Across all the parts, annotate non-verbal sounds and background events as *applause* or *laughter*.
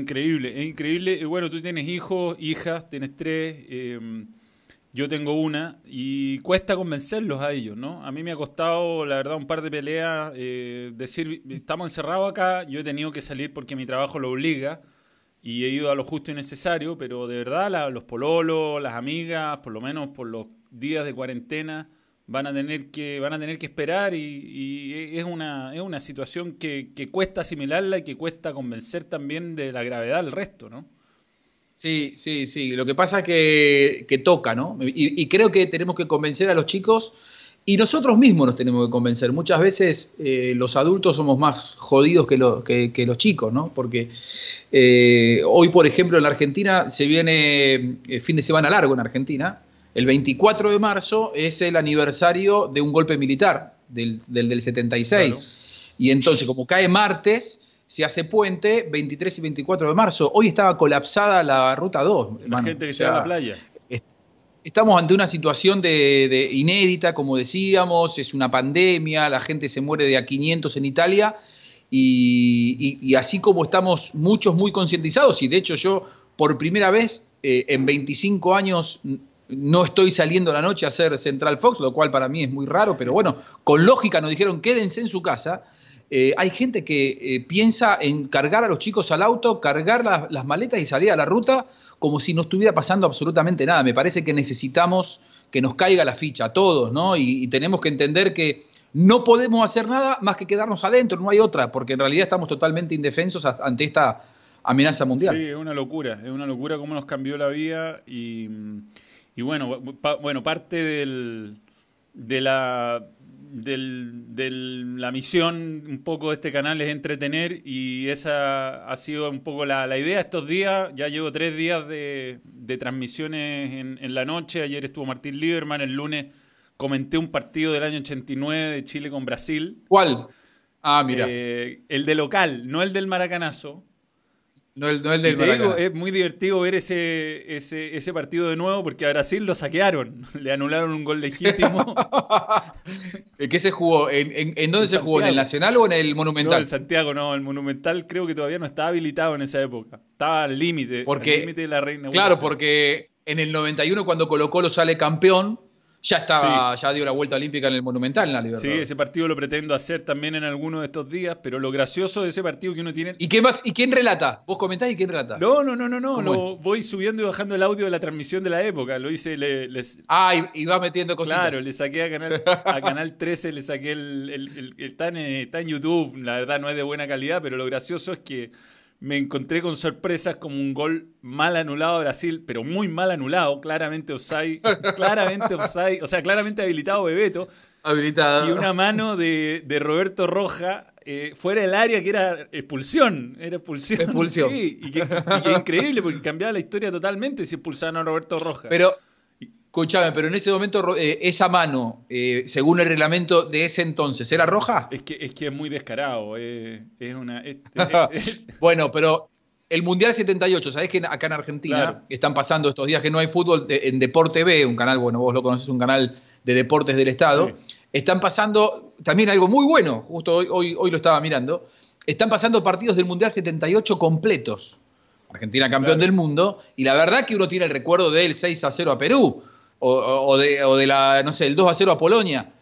Increíble, es increíble. Bueno, tú tienes hijos, hijas, tienes tres. Em, yo tengo una y cuesta convencerlos a ellos, ¿no? A mí me ha costado, la verdad, un par de peleas, eh, decir, estamos encerrados acá, yo he tenido que salir porque mi trabajo lo obliga y he ido a lo justo y necesario, pero de verdad los pololos, las amigas, por lo menos por los días de cuarentena, van a tener que, van a tener que esperar y, es, una, es una situación que, cuesta asimilarla y que cuesta convencer también de la gravedad del resto, ¿no? Sí, sí, sí. Lo que pasa es que, que toca, ¿no? Y, creo que tenemos que convencer a los chicos y nosotros mismos nos tenemos que convencer. Muchas veces eh, los adultos somos más jodidos que, que, los chicos, ¿no? Porque eh, hoy, por ejemplo, en la Argentina se viene eh, fin de semana largo en Argentina el 24 de marzo es el aniversario de un golpe militar, del, del, 76. Y entonces, como cae martes, se hace puente 23 y 24 de marzo. Hoy estaba colapsada la ruta 2. La gente que se va a la playa. Estamos ante una situación de, inédita, como decíamos, es una pandemia, la gente se muere de a 500 en Italia y, así como estamos muchos muy concientizados, y de hecho yo por primera vez eh, en 25 años no estoy saliendo la noche a hacer Central Fox, lo cual para mí es muy raro, pero bueno, con lógica nos dijeron quédense en su casa. Eh, hay gente que eh, piensa en cargar a los chicos al auto, cargar las maletas y salir a la ruta como si no estuviera pasando absolutamente nada. Me parece que necesitamos que nos caiga la ficha a todos, ¿no? Y, tenemos que entender que no podemos hacer nada más que quedarnos adentro, no hay otra, porque en realidad estamos totalmente indefensos ante esta amenaza mundial. Sí, es una locura, es una locura cómo nos cambió la vida y y bueno, bueno parte del, de la de la misión un poco de este canal es entretener y esa ha sido un poco la, idea estos días. Ya llevo tres días de, transmisiones en, la noche. Ayer estuvo Martín Lieberman, el lunes comenté un partido del año 89 de Chile con Brasil. ¿Cuál? Ah, mira. Eh, el de local, no el del Maracanazo. No el, del es muy divertido ver ese, ese, partido de nuevo porque a Brasil lo saquearon. *laughs* Le anularon un gol legítimo. *laughs* ¿Qué se jugó? ¿En, dónde se jugó? ¿En el Nacional o en el Monumental? No, en Santiago no. El Monumental creo que todavía no estaba habilitado en esa época. Estaba al límite. límite de la reina. Claro, porque en el 91 cuando Colo Colo sale campeón, ya estaba, ya dio la vuelta olímpica en el Monumental en la Libertad. Sí, ese partido lo pretendo hacer también en alguno de estos días, pero lo gracioso de ese partido que uno tiene. ¿Y qué más? ¿Y quién relata? ¿Vos comentás y quién relata? No, no, no, no, no. Lo voy subiendo y bajando el audio de la transmisión de la época. Lo hice. les... Ah, y, va metiendo cositas. Claro, le saqué a Canal, a canal 13, le saqué el, el, está, en, está en YouTube. La verdad no es de buena calidad, pero lo gracioso es que me encontré con sorpresas como un gol mal anulado a Brasil, pero muy mal anulado, claramente offside, *laughs* claramente offside, o sea, claramente habilitado Bebeto. Habilitado. Y una mano de, Roberto Roja eh, fuera del área que era expulsión. Era expulsión. Expulsión. Sí, y que, increíble porque cambiaba la historia totalmente si expulsaban a Roberto Roja. Pero Escúchame, pero en ese momento eh, esa mano, eh, según el reglamento de ese entonces, ¿era roja? Es que es, que es muy descarado. es una. *laughs* bueno, pero el Mundial 78, ¿sabés que acá en Argentina están pasando estos días que no hay fútbol en Deporte B, un canal, bueno, vos lo conocés, un canal de deportes del Estado? Están pasando también algo muy bueno, justo hoy, hoy, hoy, lo estaba mirando. Están pasando partidos del Mundial 78 completos. Argentina campeón del mundo, y la verdad que uno tiene el recuerdo del 6 a 0 a Perú o, de, la, no sé, el 2 a 0 a Polonia,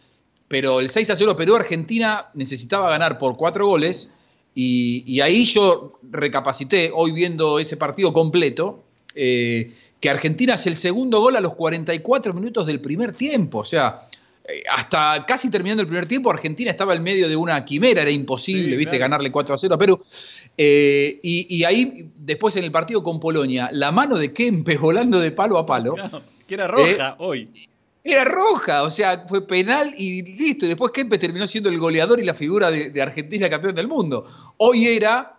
pero el 6 a 0 a Perú, Argentina necesitaba ganar por cuatro goles y, ahí yo recapacité, hoy viendo ese partido completo, eh, que Argentina hace el segundo gol a los 44 minutos del primer tiempo, o sea, hasta casi terminando el primer tiempo, Argentina estaba en medio de una quimera, era imposible, viste, ganarle 4 a 0 a Perú. Eh, y, ahí, después en el partido con Polonia, la mano de Kempe *laughs* volando de palo a palo. *laughs* que era roja eh, hoy. Era roja, o sea, fue penal y listo. Y después Kempe terminó siendo el goleador y la figura de, de Argentina campeón del mundo. Hoy era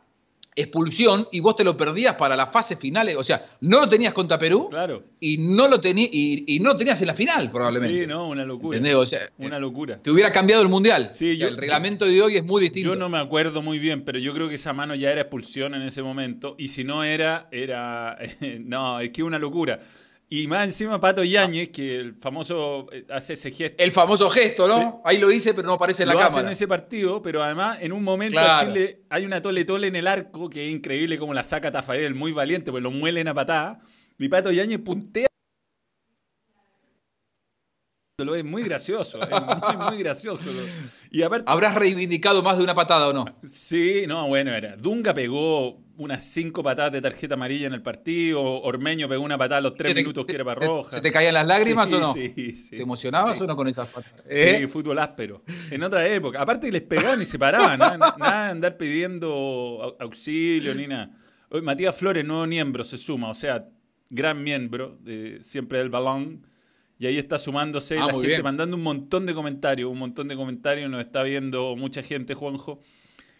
expulsión y vos te lo perdías para las fases finales. O sea, no lo tenías contra Perú claro. y, no lo y, no tenías en la final, probablemente. Sí, no, una locura. O sea, una locura. Te hubiera cambiado el mundial. Sí, el reglamento de hoy es muy distinto. Yo no me acuerdo muy bien, pero yo creo que esa mano ya era expulsión en ese momento. Y si no era, era. *laughs* no, es que una locura. Y más encima Pato Yáñez, que el famoso eh, hace ese gesto. El famoso gesto, ¿no? Ahí lo dice, pero no aparece en la lo cámara. Hace en ese partido, pero además en un momento a Chile hay una tole tole en el arco que es increíble como la saca Tafarel, muy valiente, pues lo muelen a patada. Y Pato Yáñez puntea es muy gracioso, es muy, muy gracioso. Y ¿Habrás reivindicado más de una patada o no? Sí, no, bueno, era. Dunga pegó unas cinco patadas de tarjeta amarilla en el partido, Ormeño pegó una patada a los tres minutos que era para roja. ¿Se te caían las lágrimas o no? Sí, sí. ¿Te emocionabas o no con esas patadas? ¿Eh? Sí, fútbol áspero. En otra época. Aparte les pegaban y se paraban, nada, nada de andar pidiendo auxilio ni nada. Hoy Matías Flores, nuevo miembro, se suma, o sea, gran miembro, de, siempre del balón y ahí está sumándose ah, la gente, mandando un montón de comentarios, un montón de comentarios, nos está viendo mucha gente, Juanjo.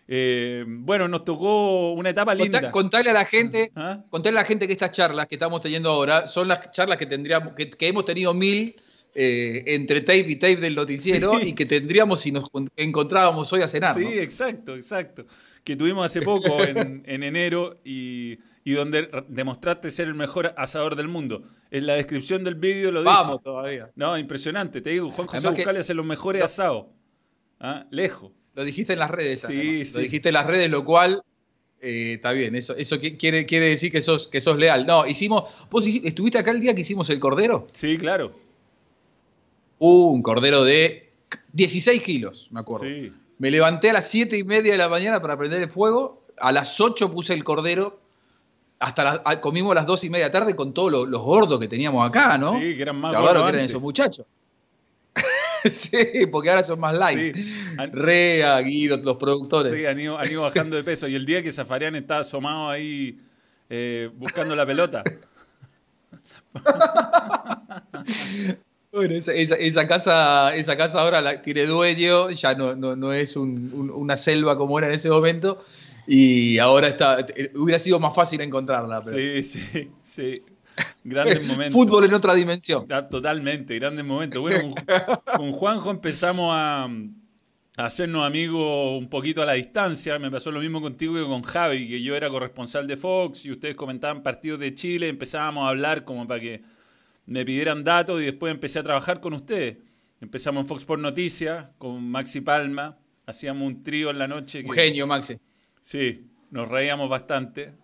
Eh, bueno, nos tocó una etapa linda. Contale a la gente, ¿Ah? a la gente que estas charlas que estamos teniendo ahora son las charlas que tendríamos, que, hemos tenido mil eh, entre tape y tape del noticiero y que tendríamos si nos encontrábamos hoy a cenar. Sí, exacto, exacto. Que tuvimos hace poco *laughs* en, en enero y y donde demostraste ser el mejor asador del mundo. En la descripción del vídeo lo dice. Vamos todavía. No, impresionante. Te digo, Juan José Buscali hace los mejores asados. ¿Ah? Lejos. Lo dijiste en las redes. Sí, sí. Lo dijiste en las redes, lo cual eh, está bien. Eso, eso quiere, quiere decir que sos, que sos leal. No, hicimos. ¿Vos estuviste acá el día que hicimos el cordero? Sí, claro. Uh, un cordero de 16 kilos, me acuerdo. Sí. Me levanté a las 7 y media de la mañana para prender el fuego. A las 8 puse el cordero hasta comimos a las dos y media tarde con todos los, gordos que teníamos acá, ¿no? Sí, que eran más gordos. que eran esos muchachos. *laughs* sí, porque ahora son más light. Sí. Rea, Guido, los productores. Sí, han ido, bajando de peso. Y el día que Zafarian está asomado ahí eh, buscando la pelota. *laughs* Bueno, esa, casa, esa casa ahora la tiene dueño, ya no, no, es una selva como era en ese momento, y ahora está, hubiera sido más fácil encontrarla. Sí, sí, sí. Grandes *laughs* momentos. Fútbol en otra dimensión. Ah, totalmente, grandes momentos. Bueno, con, Juanjo empezamos a, hacernos amigos un poquito a la distancia. Me pasó lo mismo contigo que con Javi, que yo era corresponsal de Fox y ustedes comentaban partidos de Chile. Empezábamos a hablar como para que me pidieran datos y después empecé a trabajar con ustedes. Empezamos en Fox por Noticias con Maxi Palma. Hacíamos un trío en la noche. Un genio, Maxi. Sí, nos reíamos bastante.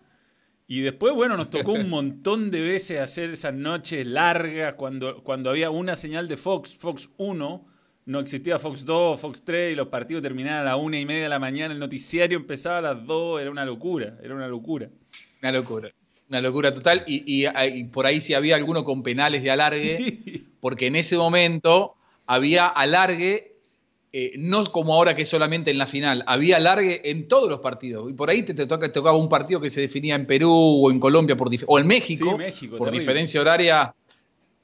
Y después, bueno, nos tocó un *laughs* montón de veces hacer esas noches largas cuando, cuando había una señal de Fox, Fox 1, no existía Fox 2, Fox 3 y los partidos terminaban a la una y media de la mañana, el noticiario empezaba a las 2, era una locura, era una locura. Una locura, una locura total. Y, por ahí si había alguno con penales de alargue, porque en ese momento había alargue eh, no como ahora que solamente en la final, había largue en todos los partidos. Y por ahí te, tocaba un partido que se definía en Perú o en Colombia por o en México, por diferencia horaria,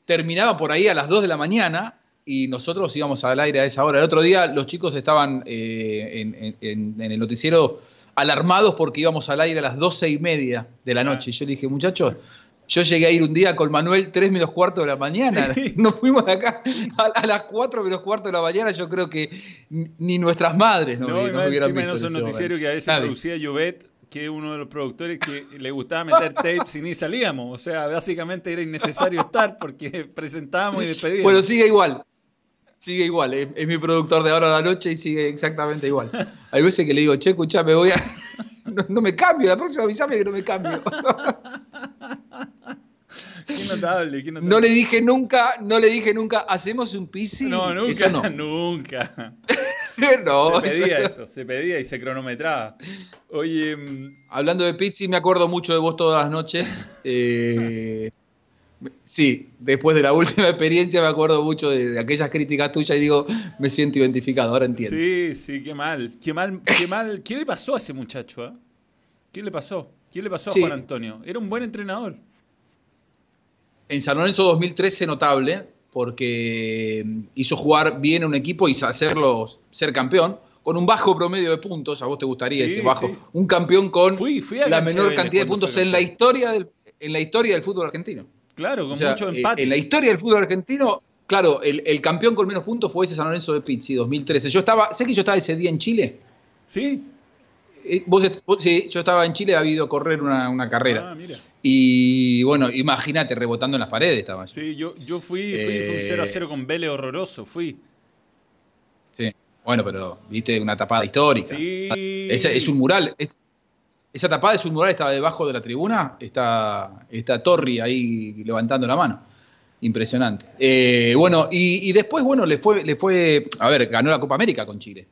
terminaba por ahí a las 2 de la mañana y nosotros íbamos al aire a esa hora. El otro día los chicos estaban eh, en, el noticiero alarmados porque íbamos al aire a las 12 y media de la noche. Y yo le dije, muchachos, yo llegué a ir un día con Manuel 3 menos cuarto de la mañana. *laughs* Nos fuimos de acá a, las 4 menos cuarto de la mañana. Yo creo que ni nuestras madres no, no, nos hubieran visto. No, un noticiero que a veces producía Llobet, que es uno de los productores que le gustaba meter tapes y ni salíamos. O sea, básicamente era innecesario estar porque presentábamos y despedíamos. Bueno, sigue igual. Sigue igual. Es, mi productor de ahora a la noche y sigue exactamente igual. Hay veces que le digo, che, escucha, me voy a. *laughs* No, me cambio, la próxima avísame que no me cambio. *laughs* Qué notable, qué notable. No le dije nunca, no le dije nunca, hacemos un PC. No, nunca, *laughs* nunca. *laughs* no, se pedía eso, se pedía y se cronometraba. Oye, mm, hablando de Pizzi, me acuerdo mucho de vos todas las noches. *laughs* Eh, sí, después de la última experiencia me acuerdo mucho de, aquellas críticas tuyas y digo, me siento identificado, ahora entiendo. Sí, sí, qué mal, qué mal, qué mal. ¿Qué le pasó a ese muchacho? Ah? ¿Qué le pasó? ¿Qué le pasó a Juan Antonio? Era un buen entrenador. En San Lorenzo 2013 notable, porque hizo jugar bien un equipo y hacerlo ser campeón, con un bajo promedio de puntos, a vos te gustaría ese bajo, un campeón con la menor cantidad de puntos en la, historia del, en la historia del fútbol argentino. Claro, con mucho eh, empate. En la historia del fútbol argentino, claro, el, campeón con menos puntos fue ese San Lorenzo de Pizzi, 2013. Yo estaba, sé que yo estaba ese día en Chile. Sí. Eh, vos, sí, yo estaba en Chile, ha habido correr una, carrera. Ah, mira. Y bueno, imagínate, rebotando en las paredes estaba Sí, yo, yo fui, fui, fui 0 a 0 con Vélez horroroso, fui. Sí, bueno, pero viste una tapada histórica. Sí. Es, es un mural, es, esa tapada es un mural, estaba debajo de la tribuna, está, está Torri ahí levantando la mano. Impresionante. Eh, bueno, y, después, bueno, le fue, le fue, a ver, ganó la Copa América con Chile.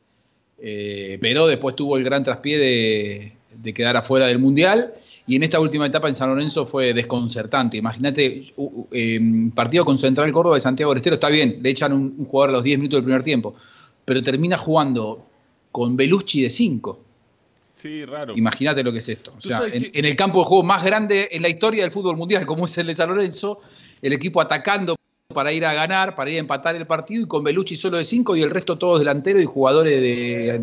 Eh, pero después tuvo el gran traspié de, quedar afuera del Mundial. Y en esta última etapa en San Lorenzo fue desconcertante. Imagínate, em, partido con Central Córdoba de Santiago del Estero, está bien, le echan un, un jugador a los 10 minutos del primer tiempo, pero termina jugando con Belucci de 5 Sí, raro. Imagínate lo que es esto. O sea, en, el campo de juego más grande en la historia del fútbol mundial, como es el de San Lorenzo, el equipo atacando para ir a ganar, para ir a empatar el partido, y con Belucci solo de cinco y el resto todos delanteros y jugadores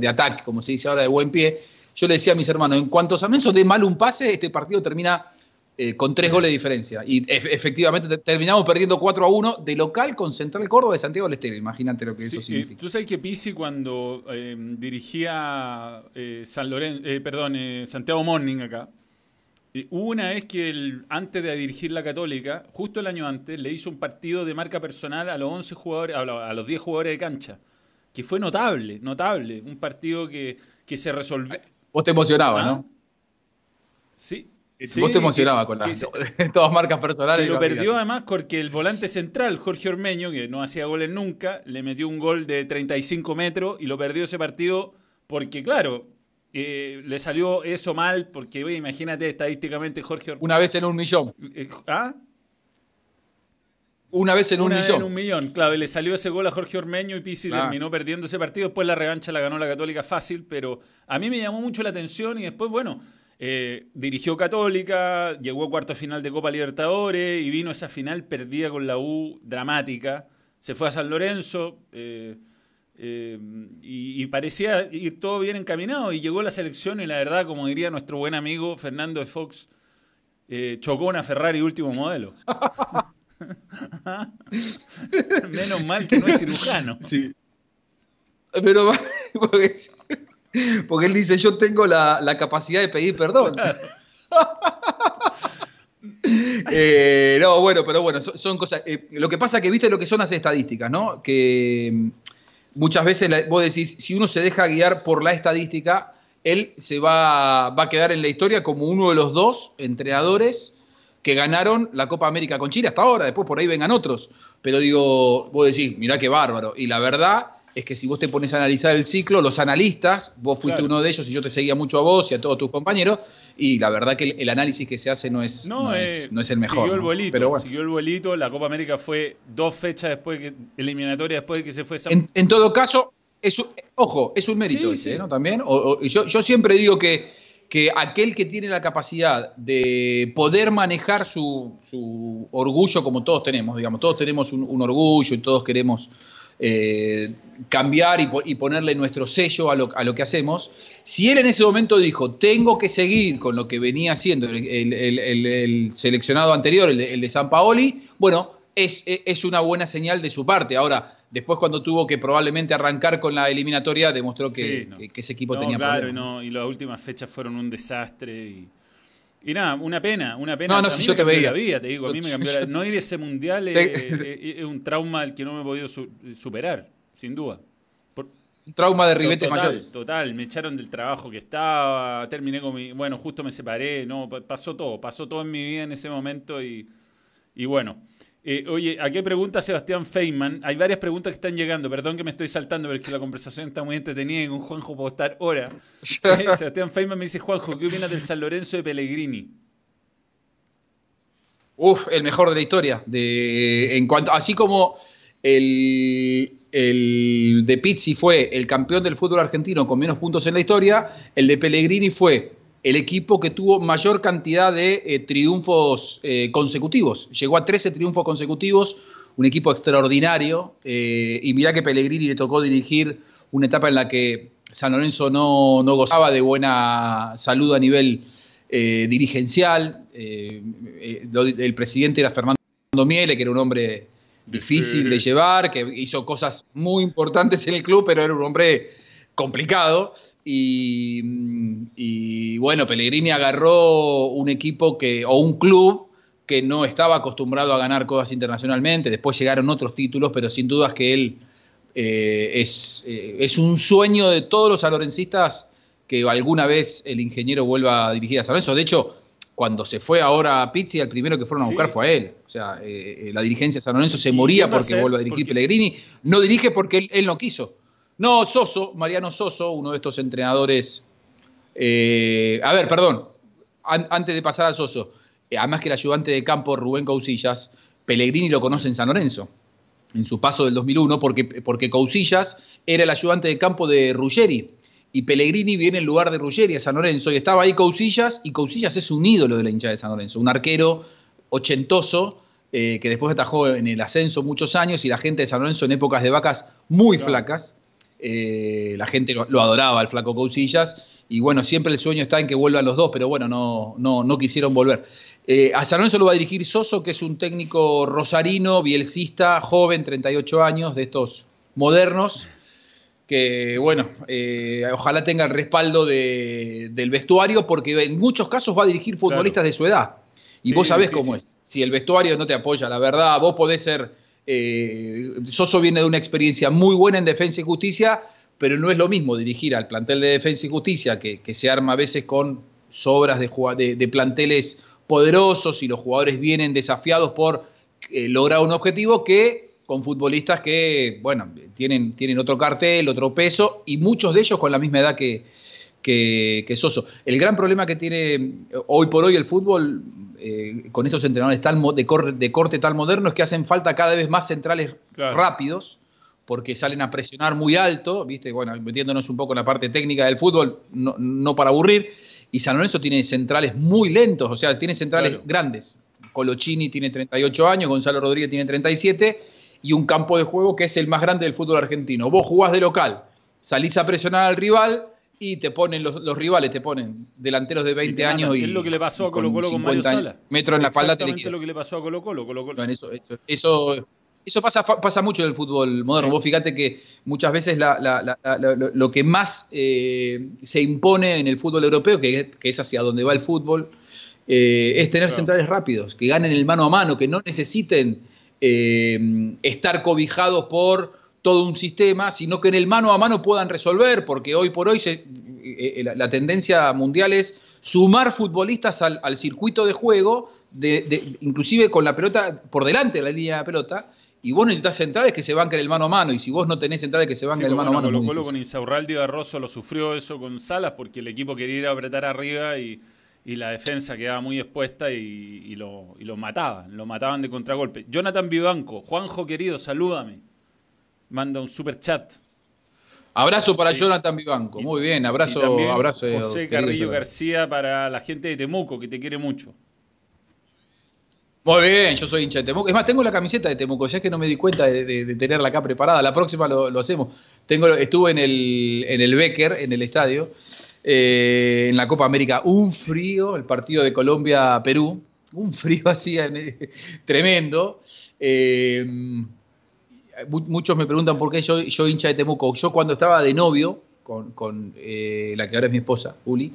de, ataque, como se dice ahora de buen pie. Yo le decía a mis hermanos, en cuanto San Lorenzo dé mal un pase, este partido termina eh, con tres goles de diferencia. Y efectivamente terminamos perdiendo 4 a 1 de local con Central Córdoba de Santiago del Estero. Imagínate lo que eso significa. Tú sabes que Pisi cuando em, dirigía eh, San Lorenzo, eh, perdón, Santiago Morning acá, una vez que el, antes de dirigir la Católica, justo el año antes, le hizo un partido de marca personal a los 11 jugadores, a los 10 jugadores de cancha, que fue notable, notable. Un partido que, que se resolvió. Vos te emocionabas, ¿Ah? ¿no? Sí, Vos te emocionabas con las *laughs* todas marcas personales. lo perdió además porque el volante central, Jorge Ormeño, que no hacía goles nunca, le metió un gol de 35 metros y lo perdió ese partido porque, claro, eh, le salió eso mal porque, oye, imagínate estadísticamente Jorge Ormeño. Una vez en un millón. Eh, ¿Ah? Una vez en un millón. en un millón, claro, y le salió ese gol a Jorge Ormeño y Pisi ah. terminó perdiendo ese partido. Después la revancha la ganó la Católica fácil, pero a mí me llamó mucho la atención y después, bueno eh, dirigió Católica, llegó a cuarto final de Copa Libertadores y vino esa final perdida con la U dramática. Se fue a San Lorenzo eh, eh, y, parecía ir todo bien encaminado y llegó la selección y la verdad, como diría nuestro buen amigo Fernando de Fox, chocó una Ferrari último modelo. *laughs* Menos mal que no es cirujano. Sí. Pero Porque él dice, yo tengo la, capacidad de pedir perdón. *laughs* Eh, no, bueno, pero bueno, son, cosas. Eh, lo que pasa que viste lo que son las estadísticas, ¿no? Que muchas veces vos decís, si uno se deja guiar por la estadística, él se va, va a quedar en la historia como uno de los dos entrenadores que ganaron la Copa América con Chile hasta ahora, después por ahí vengan otros. Pero digo, vos decís, mirá qué bárbaro. Y la verdad es que si vos te pones a analizar el ciclo, los analistas, vos fuiste uno de ellos y yo te seguía mucho a vos y a todos tus compañeros, y la verdad que el, análisis que se hace no es, no, es, eh, el mejor. Siguió el bolito, Pero siguió el bolito, la Copa América fue dos fechas después, que, eliminatoria después de que se fue En, todo caso, es, ojo, es un mérito ese, ¿no? También, yo, yo siempre digo que que aquel que tiene la capacidad de poder manejar su, su orgullo como todos tenemos, digamos, todos tenemos un orgullo y todos queremos eh, cambiar y, ponerle nuestro sello a lo, que hacemos, si él en ese momento dijo, tengo que seguir con lo que venía haciendo el, seleccionado anterior, el de, San Paoli, bueno, es, es, una buena señal de su parte. Ahora, después cuando tuvo que probablemente arrancar con la eliminatoria, demostró que, ese equipo tenía claro, y las últimas fechas fueron un desastre y y nada, una pena, una pena. No, no, si yo te veía. La te digo, a mí me cambió No ir a ese mundial es, un trauma al que no me he podido superar, sin duda. un trauma de ribetes total, mayores. Total, me echaron del trabajo que estaba, terminé con mi. Bueno, justo me separé, no, pasó todo, pasó todo en mi vida en ese momento y, y bueno. Eh, oye, aquí pregunta Sebastián Feynman. Hay varias preguntas que están llegando. Perdón que me estoy saltando, pero es que la conversación está muy entretenida y con Juanjo puedo estar hora. *laughs* Eh, Sebastián Feynman me dice, Juanjo, ¿qué opinas del San Lorenzo de Pellegrini? Uf, el mejor de la historia. De, en cuanto, así como el, el de Pizzi fue el campeón del fútbol argentino con menos puntos en la historia, el de Pellegrini fue el equipo que tuvo mayor cantidad de eh, triunfos eh, consecutivos. Llegó a 13 triunfos consecutivos, un equipo extraordinario. Eh, y mirá que Pellegrini le tocó dirigir una etapa en la que San Lorenzo no, gozaba de buena salud a nivel dirigencial. el presidente era Fernando Miele, que era un hombre difícil de llevar, que hizo cosas muy importantes en el club, pero era un hombre complicado. Y, bueno, Pellegrini agarró un equipo que, o un club que no estaba acostumbrado a ganar cosas internacionalmente, después llegaron otros títulos, pero sin dudas que él eh, es, eh, es, un sueño de todos los alorencistas que alguna vez el ingeniero vuelva a dirigir a San Lorenzo. De hecho, cuando se fue ahora a Pizzi, el primero que fueron a buscar fue a él. O sea, eh, la dirigencia de San Lorenzo se moría porque vuelva a dirigir Pellegrini. No dirige porque él no quiso. No, Soso, Mariano Soso, uno de estos entrenadores. Eh, a ver, perdón, antes de pasar a Soso, eh, además que el ayudante de campo Rubén Cousillas, Pellegrini lo conoce en San Lorenzo, en su paso del 2001, porque, porque Cousillas era el ayudante de campo de Ruggeri. Y Pellegrini viene en lugar de Ruggeri a San Lorenzo y estaba ahí Cousillas, y Cousillas es un ídolo de la hinchada de San Lorenzo, un arquero ochentoso. Eh, que después atajó en el ascenso muchos años y la gente de San Lorenzo en épocas de vacas muy flacas, eh, la gente lo, adoraba, el flaco Cousillas, y bueno, siempre el sueño está en que vuelvan los dos, pero bueno, no, no, no quisieron volver. Eh, a San Lorenzo lo va a dirigir Soso, que es un técnico rosarino, bielcista, joven, 38 años, de estos modernos, que bueno, eh, ojalá tenga el respaldo del vestuario, porque en muchos casos va a dirigir futbolistas de su edad. Y vos sabés cómo es. Si el vestuario no te apoya, la verdad, vos podés ser eh, Soso viene de una experiencia muy buena en defensa y justicia, pero no es lo mismo dirigir al plantel de defensa y justicia, que, se arma a veces con sobras de, planteles poderosos y los jugadores vienen desafiados por eh, lograr un objetivo, que con futbolistas que, bueno, tienen, tienen otro cartel, otro peso, y muchos de ellos con la misma edad que, que, Soso. El gran problema que tiene eh, hoy por hoy el fútbol, eh, con estos entrenadores de, corte, de, corte tal moderno, es que hacen falta cada vez más centrales rápidos, porque salen a presionar muy alto, ¿viste? Bueno, metiéndonos un poco en la parte técnica del fútbol, no, para aburrir. Y San Lorenzo tiene centrales muy lentos, o sea, tiene centrales grandes. Colochini tiene 38 años, Gonzalo Rodríguez tiene 37, y un campo de juego que es el más grande del fútbol argentino. Vos jugás de local, salís a presionar al rival, y te ponen los, rivales, te ponen delanteros de 20 años y. Es lo que le pasó a Colo Colo con, Mario Sala. Metro en la espalda te lo que le pasó a Colo Colo. eso, eso, eso, pasa, pasa mucho en el fútbol moderno. Vos fíjate que muchas veces lo que más eh, se impone en el fútbol europeo, que, es hacia donde va el fútbol, eh, es tener centrales rápidos, que ganen el mano a mano, que no necesiten eh, estar cobijados por todo un sistema, sino que en el mano a mano puedan resolver, porque hoy por hoy eh, eh, la, tendencia mundial es sumar futbolistas al, circuito de juego, de, inclusive con la pelota por delante de la línea de pelota, y vos necesitas centrales que se banquen el mano a mano, y si vos no tenés centrales que se banquen el mano a mano. Colo Colo con Insaurraldi Barroso lo sufrió eso con Salas, porque el equipo quería ir a apretar arriba y, la defensa quedaba muy expuesta y, lo, y lo mataban, lo mataban de contragolpe. Jonathan Vivanco, Juanjo querido, salúdame manda un super chat. Abrazo para Jonathan Vivanco. Muy bien, abrazo. abrazo José Carrillo García para la gente de Temuco, que te quiere mucho. Muy bien, yo soy hincha de Temuco. Es más, tengo la camiseta de Temuco, ya es que no me di cuenta de, tenerla acá preparada. La próxima lo, hacemos. Tengo, estuve en el, en el Becker, en el estadio, eh, en la Copa América. Un frío, el partido de Colombia-Perú. Un frío así *laughs* tremendo. Eh, muchos me preguntan por qué yo, yo hincha de Temuco. Yo cuando estaba de novio con, eh, la que ahora es mi esposa, Uli,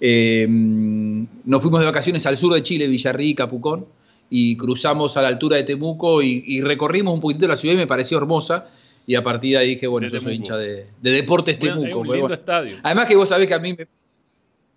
eh, nos fuimos de vacaciones al sur de Chile, Villarrica, Pucón, y cruzamos a la altura de Temuco y, recorrimos un poquito la ciudad y me pareció hermosa. Y a partir de ahí dije, bueno, yo soy hincha de, Deportes Temuco. un lindo estadio. Además que vos sabés que a mí me,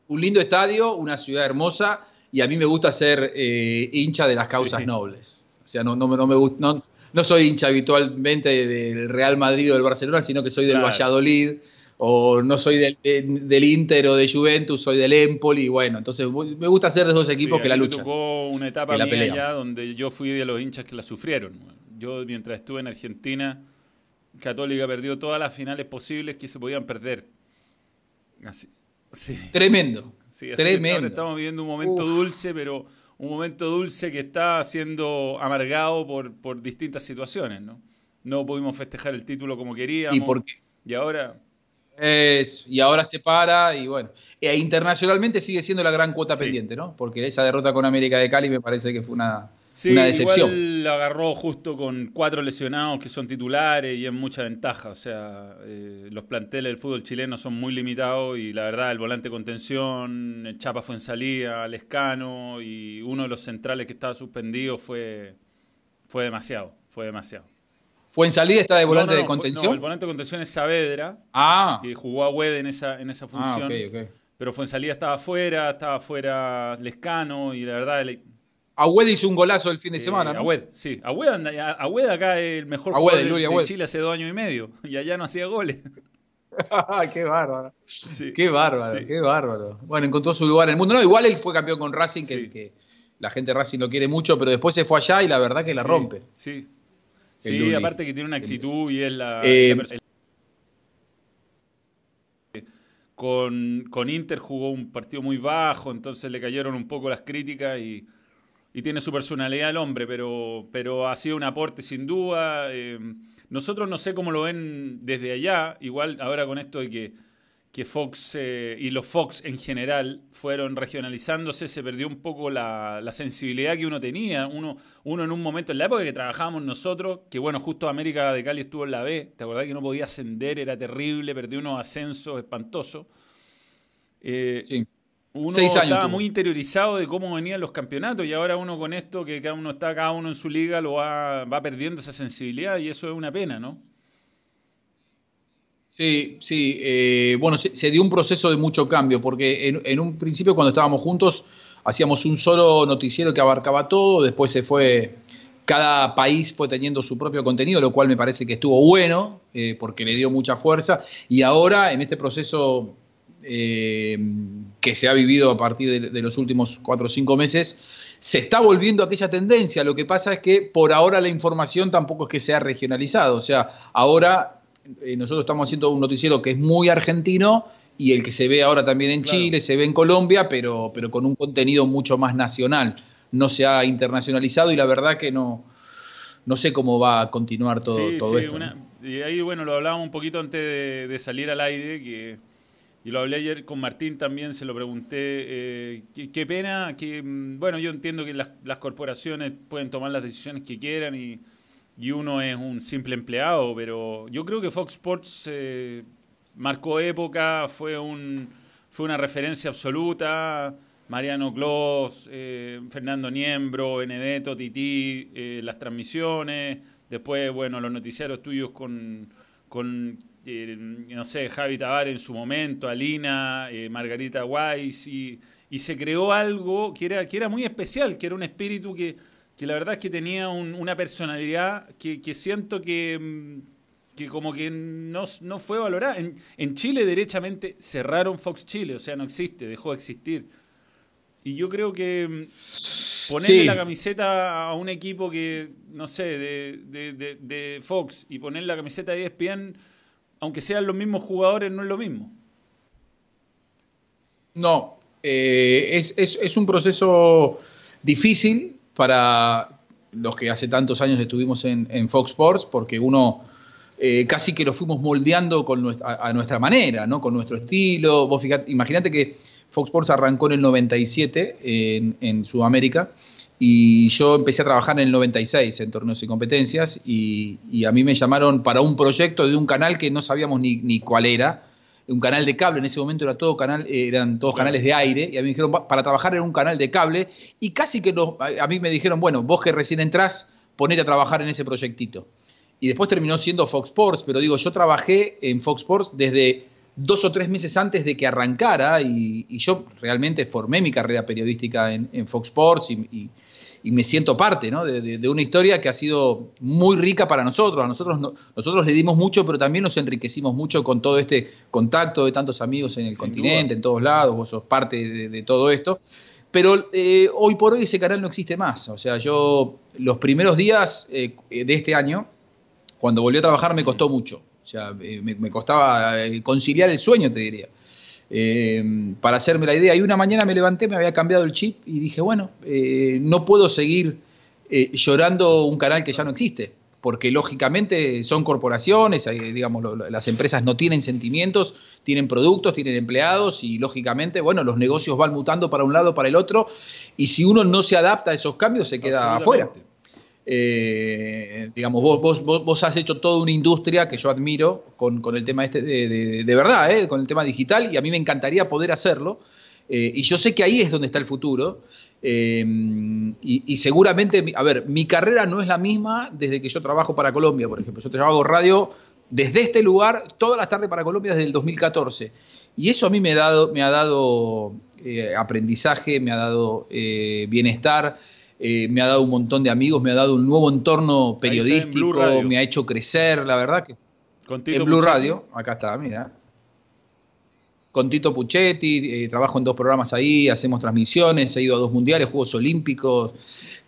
un lindo estadio, una ciudad hermosa, y a mí me gusta ser eh, hincha de las causas nobles. O sea, no, no, no me gusta no soy hincha habitualmente del Real Madrid o del Barcelona, sino que soy del Valladolid, o no soy del, Inter o de Juventus, soy del Empoli, bueno, entonces me gusta ser de esos equipos que la luchan. Me tocó una etapa mía allá donde yo fui de los hinchas que la sufrieron. Yo, mientras estuve en Argentina, Católica perdió todas las finales posibles que se podían perder. Así. Tremendo. Tremendo. Ahora estamos viviendo un momento dulce, pero un momento dulce que está siendo amargado por, por distintas situaciones, ¿no? No pudimos festejar el título como queríamos. ¿Y por qué? Y ahora... Es, y ahora se para y bueno. E internacionalmente sigue siendo la gran cuota pendiente, ¿no? Porque esa derrota con América de Cali me parece que fue una, una decepción. Igual lo agarró justo con cuatro lesionados que son titulares y es mucha ventaja. O sea, eh, los planteles del fútbol chileno son muy limitados y la verdad, el volante contención, el Chapa fue en salida, Lescano y uno de los centrales que estaba suspendido fue, fue demasiado. Fue demasiado. ¿Fue en salida está de volante de contención? el volante de contención es Saavedra. Ah. Que jugó a Wed en esa, en esa ah, función. Ah, okay, Pero fue en salida, estaba afuera, estaba afuera Lescano y la verdad Agüed hizo un golazo el fin de semana, ¿no? Agüed, sí. Agüed, acá es el mejor jugador de, Chile hace dos años y medio. Y allá no hacía goles. *laughs* qué bárbaro. Qué bárbaro, qué bárbaro. Bueno, encontró su lugar en el mundo. No, igual él fue campeón con Racing, que, la gente de Racing lo quiere mucho, pero después se fue allá y la verdad que la rompe. Sí. Sí, aparte que tiene una actitud y es la. Eh, con, con Inter jugó un partido muy bajo, entonces le cayeron un poco las críticas y y tiene su personalidad el hombre, pero, pero ha sido un aporte sin duda. Eh, nosotros no sé cómo lo ven desde allá, igual ahora con esto de que, que Fox eh, y los Fox en general fueron regionalizándose, se perdió un poco la, sensibilidad que uno tenía. Uno, uno en un momento, en la época que trabajábamos nosotros, que bueno, justo América de Cali estuvo en la B, ¿te acordás que no podía ascender? Era terrible, perdió unos ascensos espantosos. Eh, sí uno estaba muy interiorizado de cómo venían los campeonatos y ahora uno con esto, que cada uno está cada uno en su liga, lo va, va perdiendo esa sensibilidad y eso es una pena, ¿no? Sí, sí. Eh, bueno, se, dio un proceso de mucho cambio, porque en, un principio cuando estábamos juntos hacíamos un solo noticiero que abarcaba todo, después se fue, cada país fue teniendo su propio contenido, lo cual me parece que estuvo bueno, eh, porque le dio mucha fuerza, y ahora en este proceso eh, que se ha vivido a partir de, los últimos cuatro o cinco meses, se está volviendo a aquella tendencia. Lo que pasa es que por ahora la información tampoco es que sea regionalizado. O sea, ahora eh, nosotros estamos haciendo un noticiero que es muy argentino y el que se ve ahora también en Chile, se ve en Colombia, pero, pero con un contenido mucho más nacional. No se ha internacionalizado y la verdad que no, no sé cómo va a continuar todo, todo esto. y ahí, bueno, lo hablábamos un poquito antes de, de salir al aire, que y lo hablé ayer con Martín también, se lo pregunté. Eh, qué, pena que, mm, bueno, yo entiendo que las, corporaciones pueden tomar las decisiones que quieran y, uno es un simple empleado, pero yo creo que Fox Sports eh, marcó época, fue, un, fue una referencia absoluta. Mariano Clos, eh, Fernando Niembro, Benedetto, Tití, las transmisiones, después, bueno, los noticiarios tuyos con eh, no sé, Javi Tabar en su momento, Alina, eh, Margarita Weiss, y, se creó algo que era, que era muy especial, que era un espíritu que, la verdad es que tenía una personalidad que, siento que, mm, que, como que no, no fue valorada. En, Chile, derechamente, cerraron Fox Chile, o sea, no existe, dejó de existir. Y yo creo que mm, ponerle la camiseta a un equipo que, no sé, de, de, Fox y poner la camiseta de ESPN aunque sean los mismos jugadores, no es lo mismo. No, eh, es, un proceso difícil para los que hace tantos años estuvimos en, Fox Sports, porque uno eh, casi que lo fuimos moldeando con a, nuestra manera, ¿no? con nuestro estilo. Vos imagínate que Fox Sports arrancó en el 97 en, en Sudamérica y yo empecé a trabajar en el 96 en torneos y competencias y, a mí me llamaron para un proyecto de un canal que no sabíamos ni, ni, cuál era, un canal de cable, en ese momento era todo canal, eran todos canales de aire y a mí me dijeron para trabajar en un canal de cable y casi que a mí me dijeron, bueno, vos que recién entrás, ponete a trabajar en ese proyectito. Y después terminó siendo Fox Sports, pero digo, yo trabajé en Fox Sports desde dos o tres meses antes de que arrancara y, yo realmente formé mi carrera periodística en, Fox Sports y y me siento parte ¿no? de, una historia que ha sido muy rica para nosotros. A nosotros, nosotros le dimos mucho, pero también nos enriquecimos mucho con todo este contacto de tantos amigos en el continente, en todos lados, vos sos parte de, todo esto. Pero eh, hoy por hoy ese canal no existe más. O sea, yo los primeros días eh, de este año, cuando volví a trabajar, me costó mucho. O sea, eh, me costaba conciliar el sueño, te diría. Eh, para hacerme la idea. Y una mañana me levanté, me había cambiado el chip y dije, bueno, eh, no puedo seguir eh, llorando un canal que ya no existe, porque lógicamente son corporaciones, digamos, las empresas no tienen sentimientos, tienen productos, tienen empleados y lógicamente, bueno, los negocios van mutando para un lado, para el otro, y si uno no se adapta a esos cambios, se queda afuera. Eh, digamos, vos, vos, has hecho toda una industria que yo admiro con, el tema este de, verdad, eh, con el tema digital, y a mí me encantaría poder hacerlo. Eh, y yo sé que ahí es donde está el futuro. Y, seguramente, a ver, mi carrera no es la misma desde que yo trabajo para Colombia, por ejemplo. Yo trabajo radio desde este lugar todas las tardes para Colombia desde el 2014. Y eso a mí me ha dado, me ha dado aprendizaje, me ha dado bienestar, eh, me ha dado un montón de amigos, me ha dado un nuevo entorno periodístico, me ha hecho crecer, la verdad que... en Blue Radio, acá está, mira con Tito Puchetti, eh, trabajo en dos programas ahí, hacemos transmisiones, he ido a dos mundiales, Juegos Olímpicos,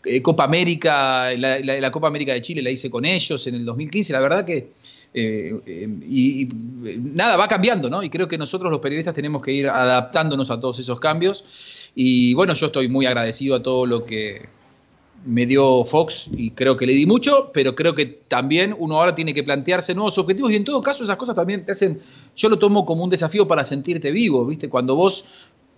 eh, Copa América, la, Copa América de Chile la hice con ellos en el 2015, la verdad que... Y, nada, va cambiando, ¿no? Y creo que nosotros los periodistas tenemos que ir adaptándonos a todos esos cambios. Y bueno, yo estoy muy agradecido a todo lo que me dio Fox y creo que le di mucho, pero creo que también uno ahora tiene que plantearse nuevos objetivos y en todo caso esas cosas también te hacen yo lo tomo como un desafío para sentirte vivo, ¿viste? Cuando vos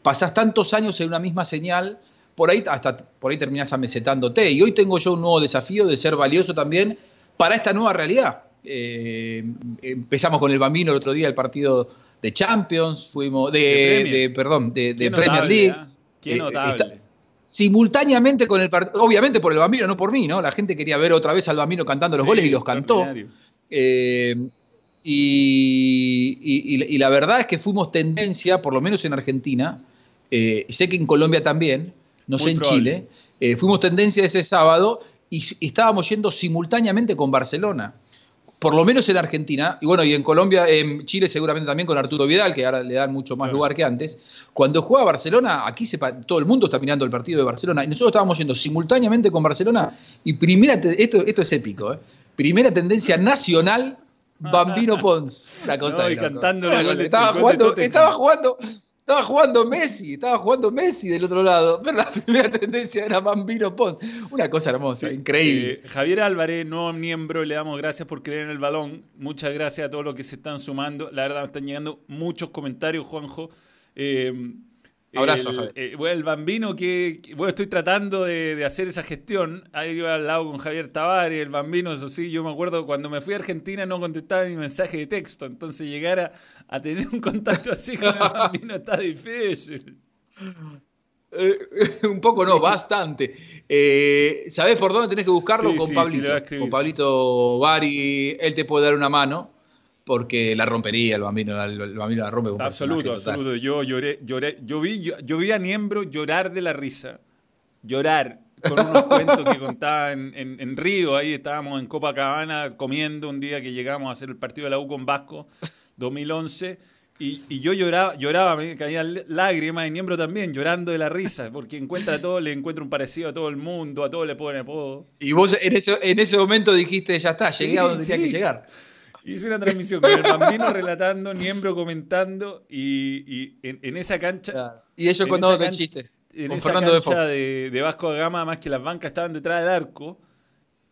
pasás tantos años en una misma señal, por ahí hasta por ahí terminás amesetándote. Y hoy tengo yo un nuevo desafío de ser valioso también para esta nueva realidad. Eh, empezamos con el Bambino el otro día, el partido de Champions, fuimos de, perdón, de, Premier League. ¿eh? Qué eh, notable. Simultáneamente con el partido, obviamente por el Bambino, no por mí, ¿no? La gente quería ver otra vez al Bambino cantando los goles y los cantó. Y, la verdad es que fuimos tendencia, por lo menos en Argentina, eh, sé que en Colombia también, no sé en Chile, eh, fuimos tendencia ese sábado y, estábamos yendo simultáneamente con Barcelona. Por lo menos en Argentina, y bueno, y en Colombia, en Chile seguramente también con Arturo Vidal, que ahora le dan mucho más lugar que antes. Cuando juega Barcelona, aquí todo el mundo está mirando el partido de Barcelona, y nosotros estábamos yendo simultáneamente con Barcelona, y primera, esto, esto es épico, ¿eh? primera tendencia nacional Bambino Pons. Una cosa. cantando estaba, jugando, estaba jugando, estaba jugando Messi, estaba jugando Messi del otro lado, *laughs* pero la primera tendencia era Bambino Pons. Una cosa hermosa, increíble. Eh, Javier Álvarez, nuevo miembro, le damos gracias por creer en el balón. Muchas gracias a todos los que se están sumando. La verdad, me están llegando muchos comentarios, Juanjo. Eh, Abrazo, el, eh, bueno, el bambino que, bueno, estoy tratando de, hacer esa gestión. Ahí iba al lado con Javier Tavares, el bambino, eso sí, yo me acuerdo cuando me fui a Argentina no contestaba mi mensaje de texto, entonces llegar a, tener un contacto así con el *laughs* bambino está difícil. Eh, un poco no, bastante. Eh, ¿Sabés por dónde tenés que buscarlo? con Pablito. con Pablito Bari, él te puede dar una mano porque la rompería, el bambino, el bambino la rompe. absoluto, absoluto. Yo lloré, lloré, yo vi, yo, vi a Niembro llorar de la risa, llorar con unos cuentos que *laughs* contaba en, en, Río, ahí estábamos en Copacabana comiendo un día que llegamos a hacer el partido de la U con Vasco, 2011, y, y yo lloraba, lloraba, me caían lágrimas, y Niembro también, llorando de la risa, porque encuentra a todo, le encuentra un parecido a todo el mundo, a todo le pone apodo. Y vos en ese, en ese momento dijiste, ya está, llegué a donde tenía que llegar. Hice una transmisión con el bambino relatando, Niembro comentando y, en, esa cancha. Y ellos contando el chiste. En esa cancha de, de, Vasco da Gama, más que las bancas estaban detrás del arco.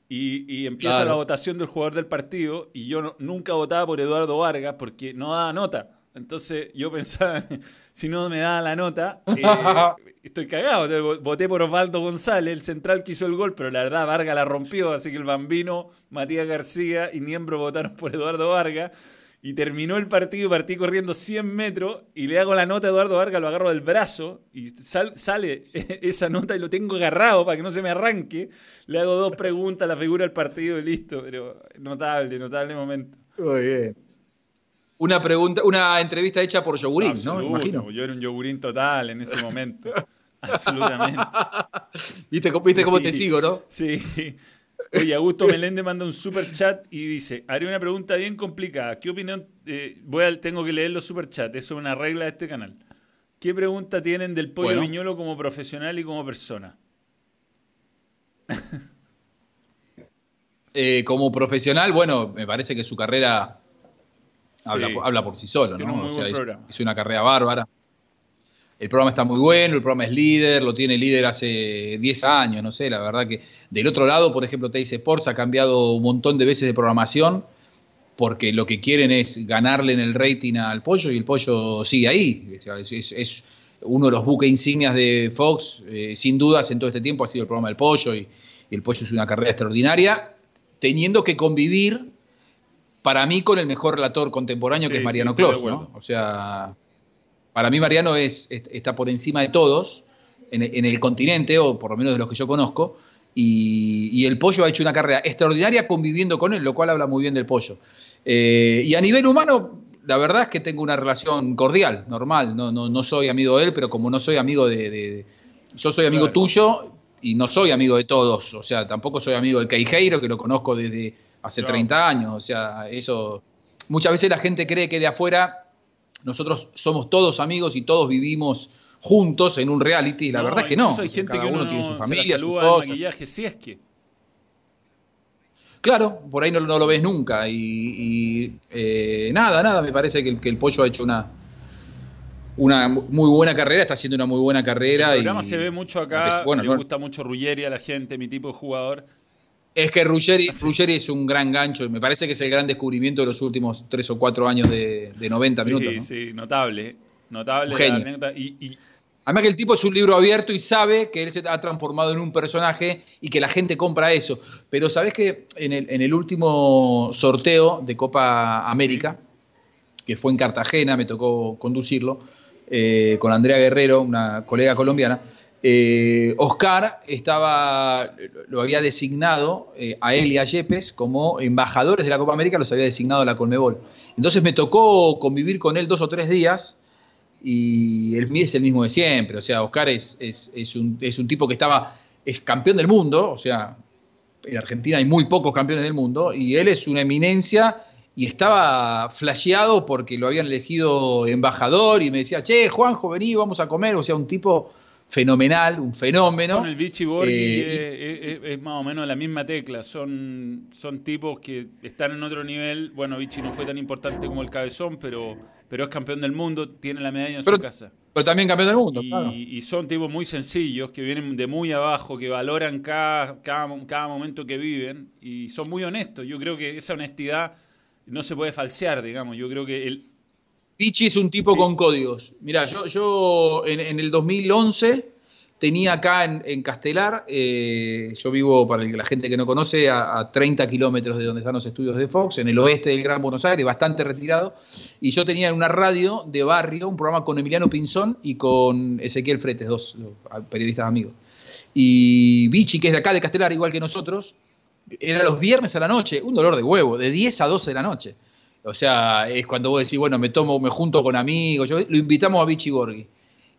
Y, empieza la votación del jugador del partido. Y yo nunca votaba por Eduardo Vargas porque no daba nota. Entonces yo pensaba, *laughs* si no me daba la nota, eh, *laughs* estoy cagado. voté por Osvaldo González, el central que hizo el gol, pero la verdad Vargas la rompió, así que el bambino, Matías García y Niembro votaron por Eduardo Vargas. Y terminó el partido, partí corriendo 100 metros y le hago la nota a Eduardo Vargas, lo agarro del brazo y sale *laughs* esa nota y lo tengo agarrado para que no se me arranque. Le hago dos preguntas a la figura del partido y listo, pero notable, notable momento. Muy bien. Una pregunta, una entrevista hecha por Yogurín, ¿no? Imagino. Yo era un Yogurín total en ese momento. *laughs* Absolutamente. ¿Viste, ¿viste cómo te sigo, no? Sí. Oye, Augusto Meléndez manda un super chat y dice: Haré una pregunta bien complicada. ¿Qué opinión? Eh, voy a, tengo que leer los super chats, eso es una regla de este canal. ¿Qué pregunta tienen del pollo viñolo como profesional y como persona? *laughs* Eh, como profesional, bueno, me parece que su carrera habla, por sí solo, ¿no? O sea, hizo, una carrera bárbara. el programa está muy bueno, el programa es líder, lo tiene líder hace 10 años, no sé, la verdad que del otro lado, por ejemplo, Teis Sports ha cambiado un montón de veces de programación porque lo que quieren es ganarle en el rating al pollo y el pollo sigue ahí. Es, uno de los buques insignias de Fox, eh, sin dudas en todo este tiempo ha sido el programa del pollo y, el pollo es una carrera extraordinaria, teniendo que convivir para mí con el mejor relator contemporáneo que es Mariano sí, ¿no? O sea, para mí Mariano es, está por encima de todos en, el continente, o por lo menos de los que yo conozco, y, el pollo ha hecho una carrera extraordinaria conviviendo con él, lo cual habla muy bien del pollo. Eh, y a nivel humano, la verdad es que tengo una relación cordial, normal. No, no, no soy amigo de él, pero como no soy amigo de. yo soy amigo tuyo y no soy amigo de todos. O sea, tampoco soy amigo de Queijeiro, que lo conozco desde hace 30 años. O sea, eso. Muchas veces la gente cree que de afuera nosotros somos todos amigos y todos vivimos juntos en un reality. Y la verdad es que no. Hay gente cada que uno tiene su familia, su maquillaje, si es que. Claro, por ahí no, lo ves nunca. Y, eh, nada, nada, me parece que el, pollo ha hecho una, una muy buena carrera, está haciendo una muy buena carrera. El programa se ve mucho acá, bueno, le gusta mucho Ruggeri a la gente, mi tipo de jugador. Es que Ruggeri, es un gran gancho y me parece que es el gran descubrimiento de los últimos tres o cuatro años de, 90 minutos. Sí, sí, notable. Notable. y, Además que el tipo es un libro abierto y sabe que él se ha transformado en un personaje y que la gente compra eso. Pero sabes que en el, último sorteo de Copa América, que fue en Cartagena, me tocó conducirlo, eh, con Andrea Guerrero, una colega colombiana, eh, Oscar estaba, lo había designado eh, a él y a Yepes como embajadores de la Copa América, los había designado a la Colmebol. Entonces me tocó convivir con él dos o tres días y el es el mismo de siempre. O sea, Oscar es, es, un, es, un, tipo que estaba, es campeón del mundo, o sea, en Argentina hay muy pocos campeones del mundo, y él es una eminencia y estaba flasheado porque lo habían elegido embajador y me decía, che, Juanjo, vení, vamos a comer. O sea, un tipo fenomenal, un fenómeno. Con el Vichy Borghi eh, es, más o menos la misma tecla. Son, son tipos que están en otro nivel. Bueno, Vichy no fue tan importante como el Cabezón, pero pero es campeón del mundo, tiene la medalla en su casa. Pero también campeón del mundo, y, y, son tipos muy sencillos, que vienen de muy abajo, que valoran cada, cada, momento que viven y son muy honestos. Yo creo que esa honestidad no se puede falsear, digamos. Yo creo que el... Pichi es un tipo con códigos. Mira, yo, yo en, en el 2011 tenía acá en, Castelar, eh, yo vivo, para la gente que no conoce, a, 30 kilómetros de donde están los estudios de Fox, en el oeste del Gran Buenos Aires, bastante retirado, y yo tenía en una radio de barrio un programa con Emiliano Pinzón y con Ezequiel Fretes, dos periodistas amigos. Y Vichy, que es de acá de Castelar, igual que nosotros, era los viernes a la noche, un dolor de huevo, de 10 a 12 de la noche. O sea, es cuando vos decís, bueno, me tomo, me junto con amigos, yo, lo invitamos a Vichy Borghi.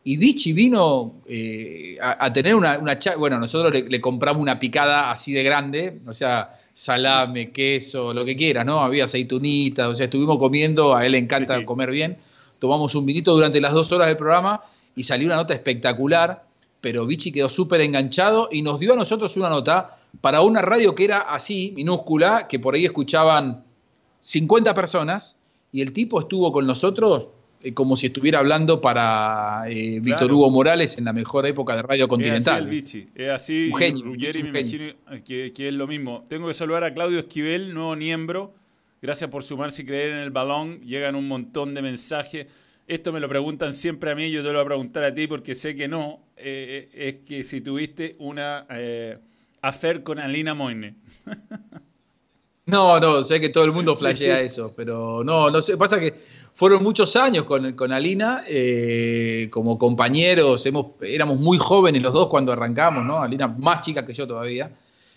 Y Vichy vino eh, a, tener una, una bueno, nosotros le, compramos una picada así de grande, o sea, salame, queso, lo que quieras, ¿no? Había aceitunitas, o sea, estuvimos comiendo, a él le encanta comer bien, tomamos un vinito durante las dos horas del programa y salió una nota espectacular, pero Vichy quedó súper enganchado y nos dio a nosotros una nota para una radio que era así, minúscula, que por ahí escuchaban 50 personas, y el tipo estuvo con nosotros eh, como si estuviera hablando para eh, Víctor Hugo Morales en la mejor época de Radio Continental. Es así, es así. Ruggeri me imagino que, es lo mismo. Tengo que saludar a Claudio Esquivel, nuevo miembro. Gracias por sumarse y creer en el balón. Llegan un montón de mensajes. Esto me lo preguntan siempre a mí, yo te lo voy a preguntar a ti porque sé que no. Eh, es que si tuviste una eh, affair con Alina Moine. *laughs* no, no, sé que todo el mundo *laughs* flashea eso, pero no, no sé. Pasa que fueron muchos años con, con Alina, eh, como compañeros, hemos, éramos muy jóvenes los dos cuando arrancamos, ¿no? Alina más chica que yo todavía,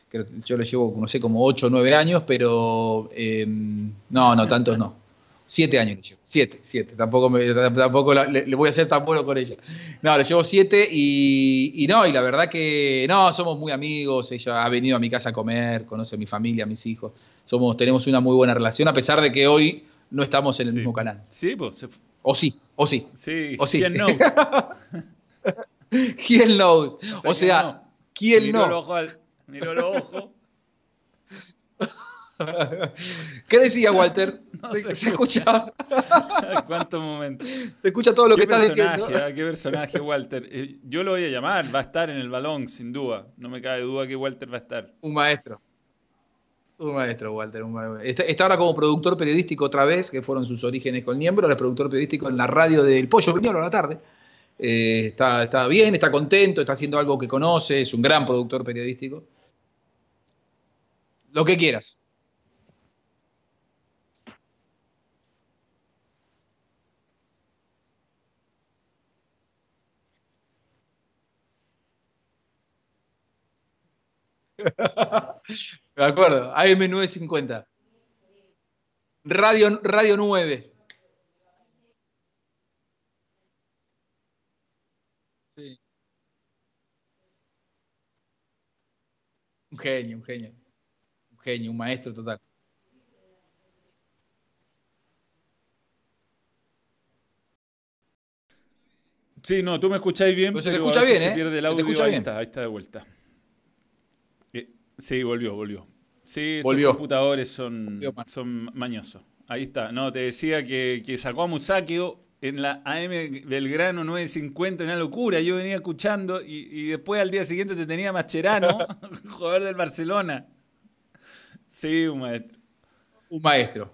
que yo le llevo, no sé, como 8 o 9 años, pero eh, no, no, tantos no. Siete años le llevo, siete, siete, tampoco, tampoco le, voy a hacer tan bueno con ella. No, le llevo siete y, y, no, y la verdad que no, somos muy amigos, ella ha venido a mi casa a comer, conoce a mi familia, a mis hijos, somos, tenemos una muy buena relación, a pesar de que hoy no estamos en el mismo canal. Sí, pues. O sí, o sí. Sí, o sí. ¿quién knows? *laughs* ¿Quién knows? O sea, ¿quién no? Miro los ojos. ¿Qué decía Walter? *laughs* se, escucha. *laughs* ¿Cuántos momentos? Se escucha todo lo que estás diciendo. Ah, qué personaje, Walter. Eh, yo lo voy a llamar, va a estar en el balón, sin duda. No me cabe duda que Walter va a estar. Un maestro. Un maestro, Walter. Está, ahora como productor periodístico otra vez, que fueron sus orígenes con Niembro, ahora es productor periodístico en la radio del Pollo Viñolo a la tarde. Eh, está, está bien, está contento, está haciendo algo que conoce, es un gran productor periodístico. Lo que quieras. *laughs* De acuerdo, AM950. Radio, Radio 9. Sí. Un genio, un genio. Un genio, un maestro total. Sí, no, tú me escucháis bien, pues se escucha bien, ¿eh? pierde el audio, ahí, Está, ahí está de vuelta. Sí, volvió, volvió. Sí, volvió. los computadores son, son mañosos. Ahí está. No, te decía que, sacó a Musakio en la AM Belgrano 950, una locura. Yo venía escuchando y, después al día siguiente te tenía Mascherano, *laughs* jugador del Barcelona. Sí, un maestro. Un maestro.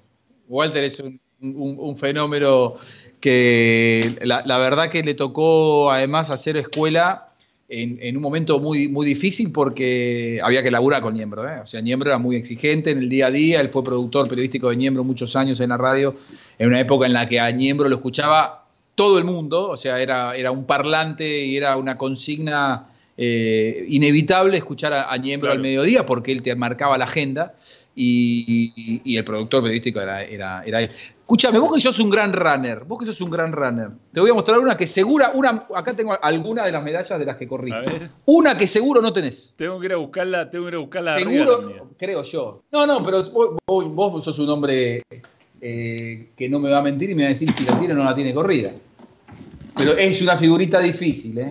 Walter es un, fenómeno que la, la, verdad que le tocó además hacer escuela en, un momento muy, muy difícil porque había que laburar con Niembro. ¿eh? O sea, Niembro era muy exigente en el día a día, él fue productor periodístico de Niembro muchos años en la radio, en una época en la que a Niembro lo escuchaba todo el mundo, o sea, era, era un parlante y era una consigna eh, inevitable escuchar a, Niembro al mediodía porque él te marcaba la agenda y, el productor periodístico era, era, era él. Escúchame, vos que sos un gran runner, vos que sos un gran runner, te voy a mostrar una que segura, una, acá tengo alguna de las medallas de las que corrí. Una que seguro no tenés. Tengo que ir a buscarla, tengo que ir a buscarla. Seguro, creo yo. No, no, pero vos, sos un hombre eh, que no me va a mentir y me va a decir si la tiene o no la tiene corrida. Pero es una figurita difícil, ¿eh?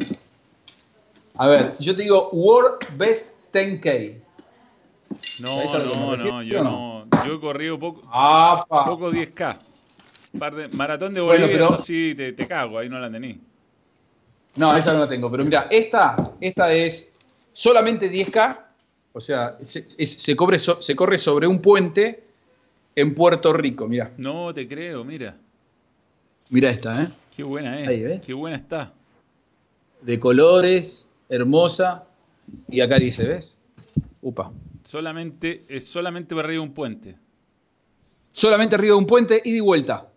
A ver, si yo te digo World Best 10K. No, no, no, yo no. Yo he corrido poco, poco 10K. maratón de Bolivia, pero, eso sí, te, cago, ahí no la tení. No, esa no la tengo. Pero mira, esta, esta es solamente 10K. O sea, se, cobre se corre sobre un puente en Puerto Rico, mira. No te creo, mira. Mira esta, ¿eh? Qué buena es. Qué buena está. De colores, hermosa. Y acá dice, ¿ves? Upa. Solamente, es solamente arriba de un puente. Solamente arriba de un puente, y de vuelta.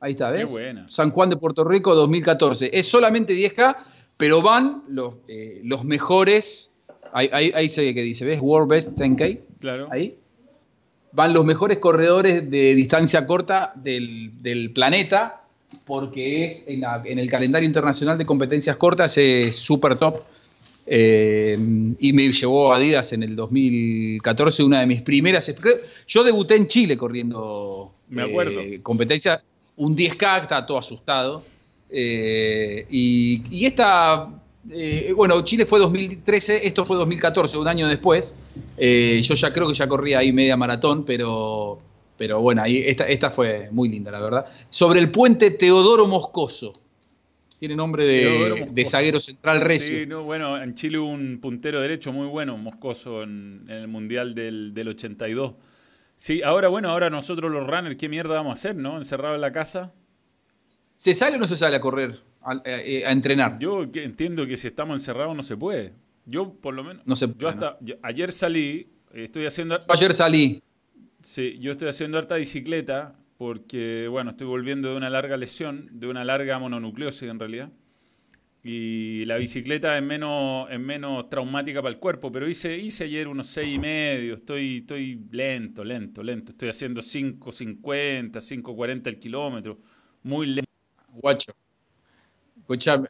Ahí está, ¿ves? Qué buena. San Juan de Puerto Rico 2014. Es solamente 10K, pero van los, eh, los mejores. Ahí, ahí, se ve que dice, ¿ves? World Best 10K. Claro. Ahí. Van los mejores corredores de distancia corta del, planeta, porque es en, en, el calendario internacional de competencias cortas, es super top. Eh, y me llevó a Adidas en el 2014, una de mis primeras. Yo debuté en Chile corriendo me acuerdo. Eh, competencia, un 10K, estaba todo asustado. Eh, y, esta, bueno, Chile fue 2013, esto fue 2014, un año después. yo ya creo que ya corría ahí media maratón, pero, pero bueno, ahí esta, esta fue muy linda, la verdad. Sobre el puente Teodoro Moscoso. Tiene nombre de, zaguero central recio. Sí, no, bueno, en Chile hubo un puntero derecho muy bueno, Moscoso, en, el Mundial del, 82. Sí, ahora, bueno, ahora nosotros los runners, ¿qué mierda vamos a hacer, no? Encerrado en la casa. ¿Se sale o no se sale a correr, a, eh, entrenar? Yo entiendo que si estamos encerrados no se puede. Yo, por lo menos. No se Yo hasta. ayer salí, estoy haciendo. Ayer salí. Sí, yo estoy haciendo harta bicicleta porque, bueno, estoy volviendo de una larga lesión, de una larga mononucleosis en realidad. Y la bicicleta es menos, es menos traumática para el cuerpo, pero hice, hice ayer unos seis y medio, estoy, estoy lento, lento, lento. Estoy haciendo 5.50, 5.40 el kilómetro, muy lento. Guacho, escuchame,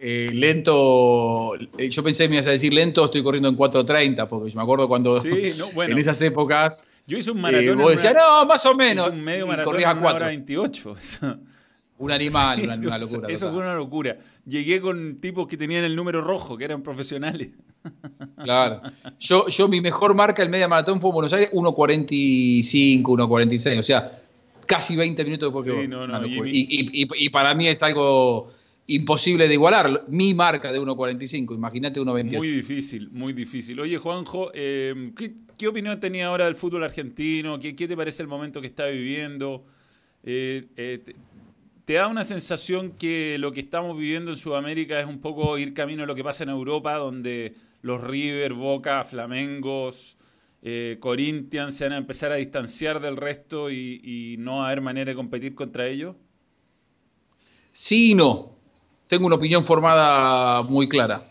eh, lento, eh, yo pensé que me ibas a decir lento, estoy corriendo en 4.30, porque yo me acuerdo cuando *laughs* en esas épocas yo hice un maratón. Eh, vos decías, no, más o menos. Hice un medio maratón en una hora 28. Un animal, *laughs* una, locura. Eso fue una locura. Llegué con tipos que tenían el número rojo, que eran profesionales. *laughs* Claro. Yo, yo mi mejor marca el media maratón fue en Buenos Aires, 1.45, 1.46. O sea, casi 20 minutos después que y, para mí es algo imposible de igualar. Mi marca de 1.45, imagínate 1.28. Muy difícil, muy difícil. Oye, Juanjo, eh, ¿qué, opinión tenía ahora del fútbol argentino? ¿Qué, te parece el momento que está viviendo? Eh, eh, ¿Te da una sensación que lo que estamos viviendo en Sudamérica es un poco ir camino a lo que pasa en Europa, donde los River, Boca, Flamengos, eh, Corinthians se van a empezar a distanciar del resto y, no va a haber manera de competir contra ellos? Sí y no. Tengo una opinión formada muy clara.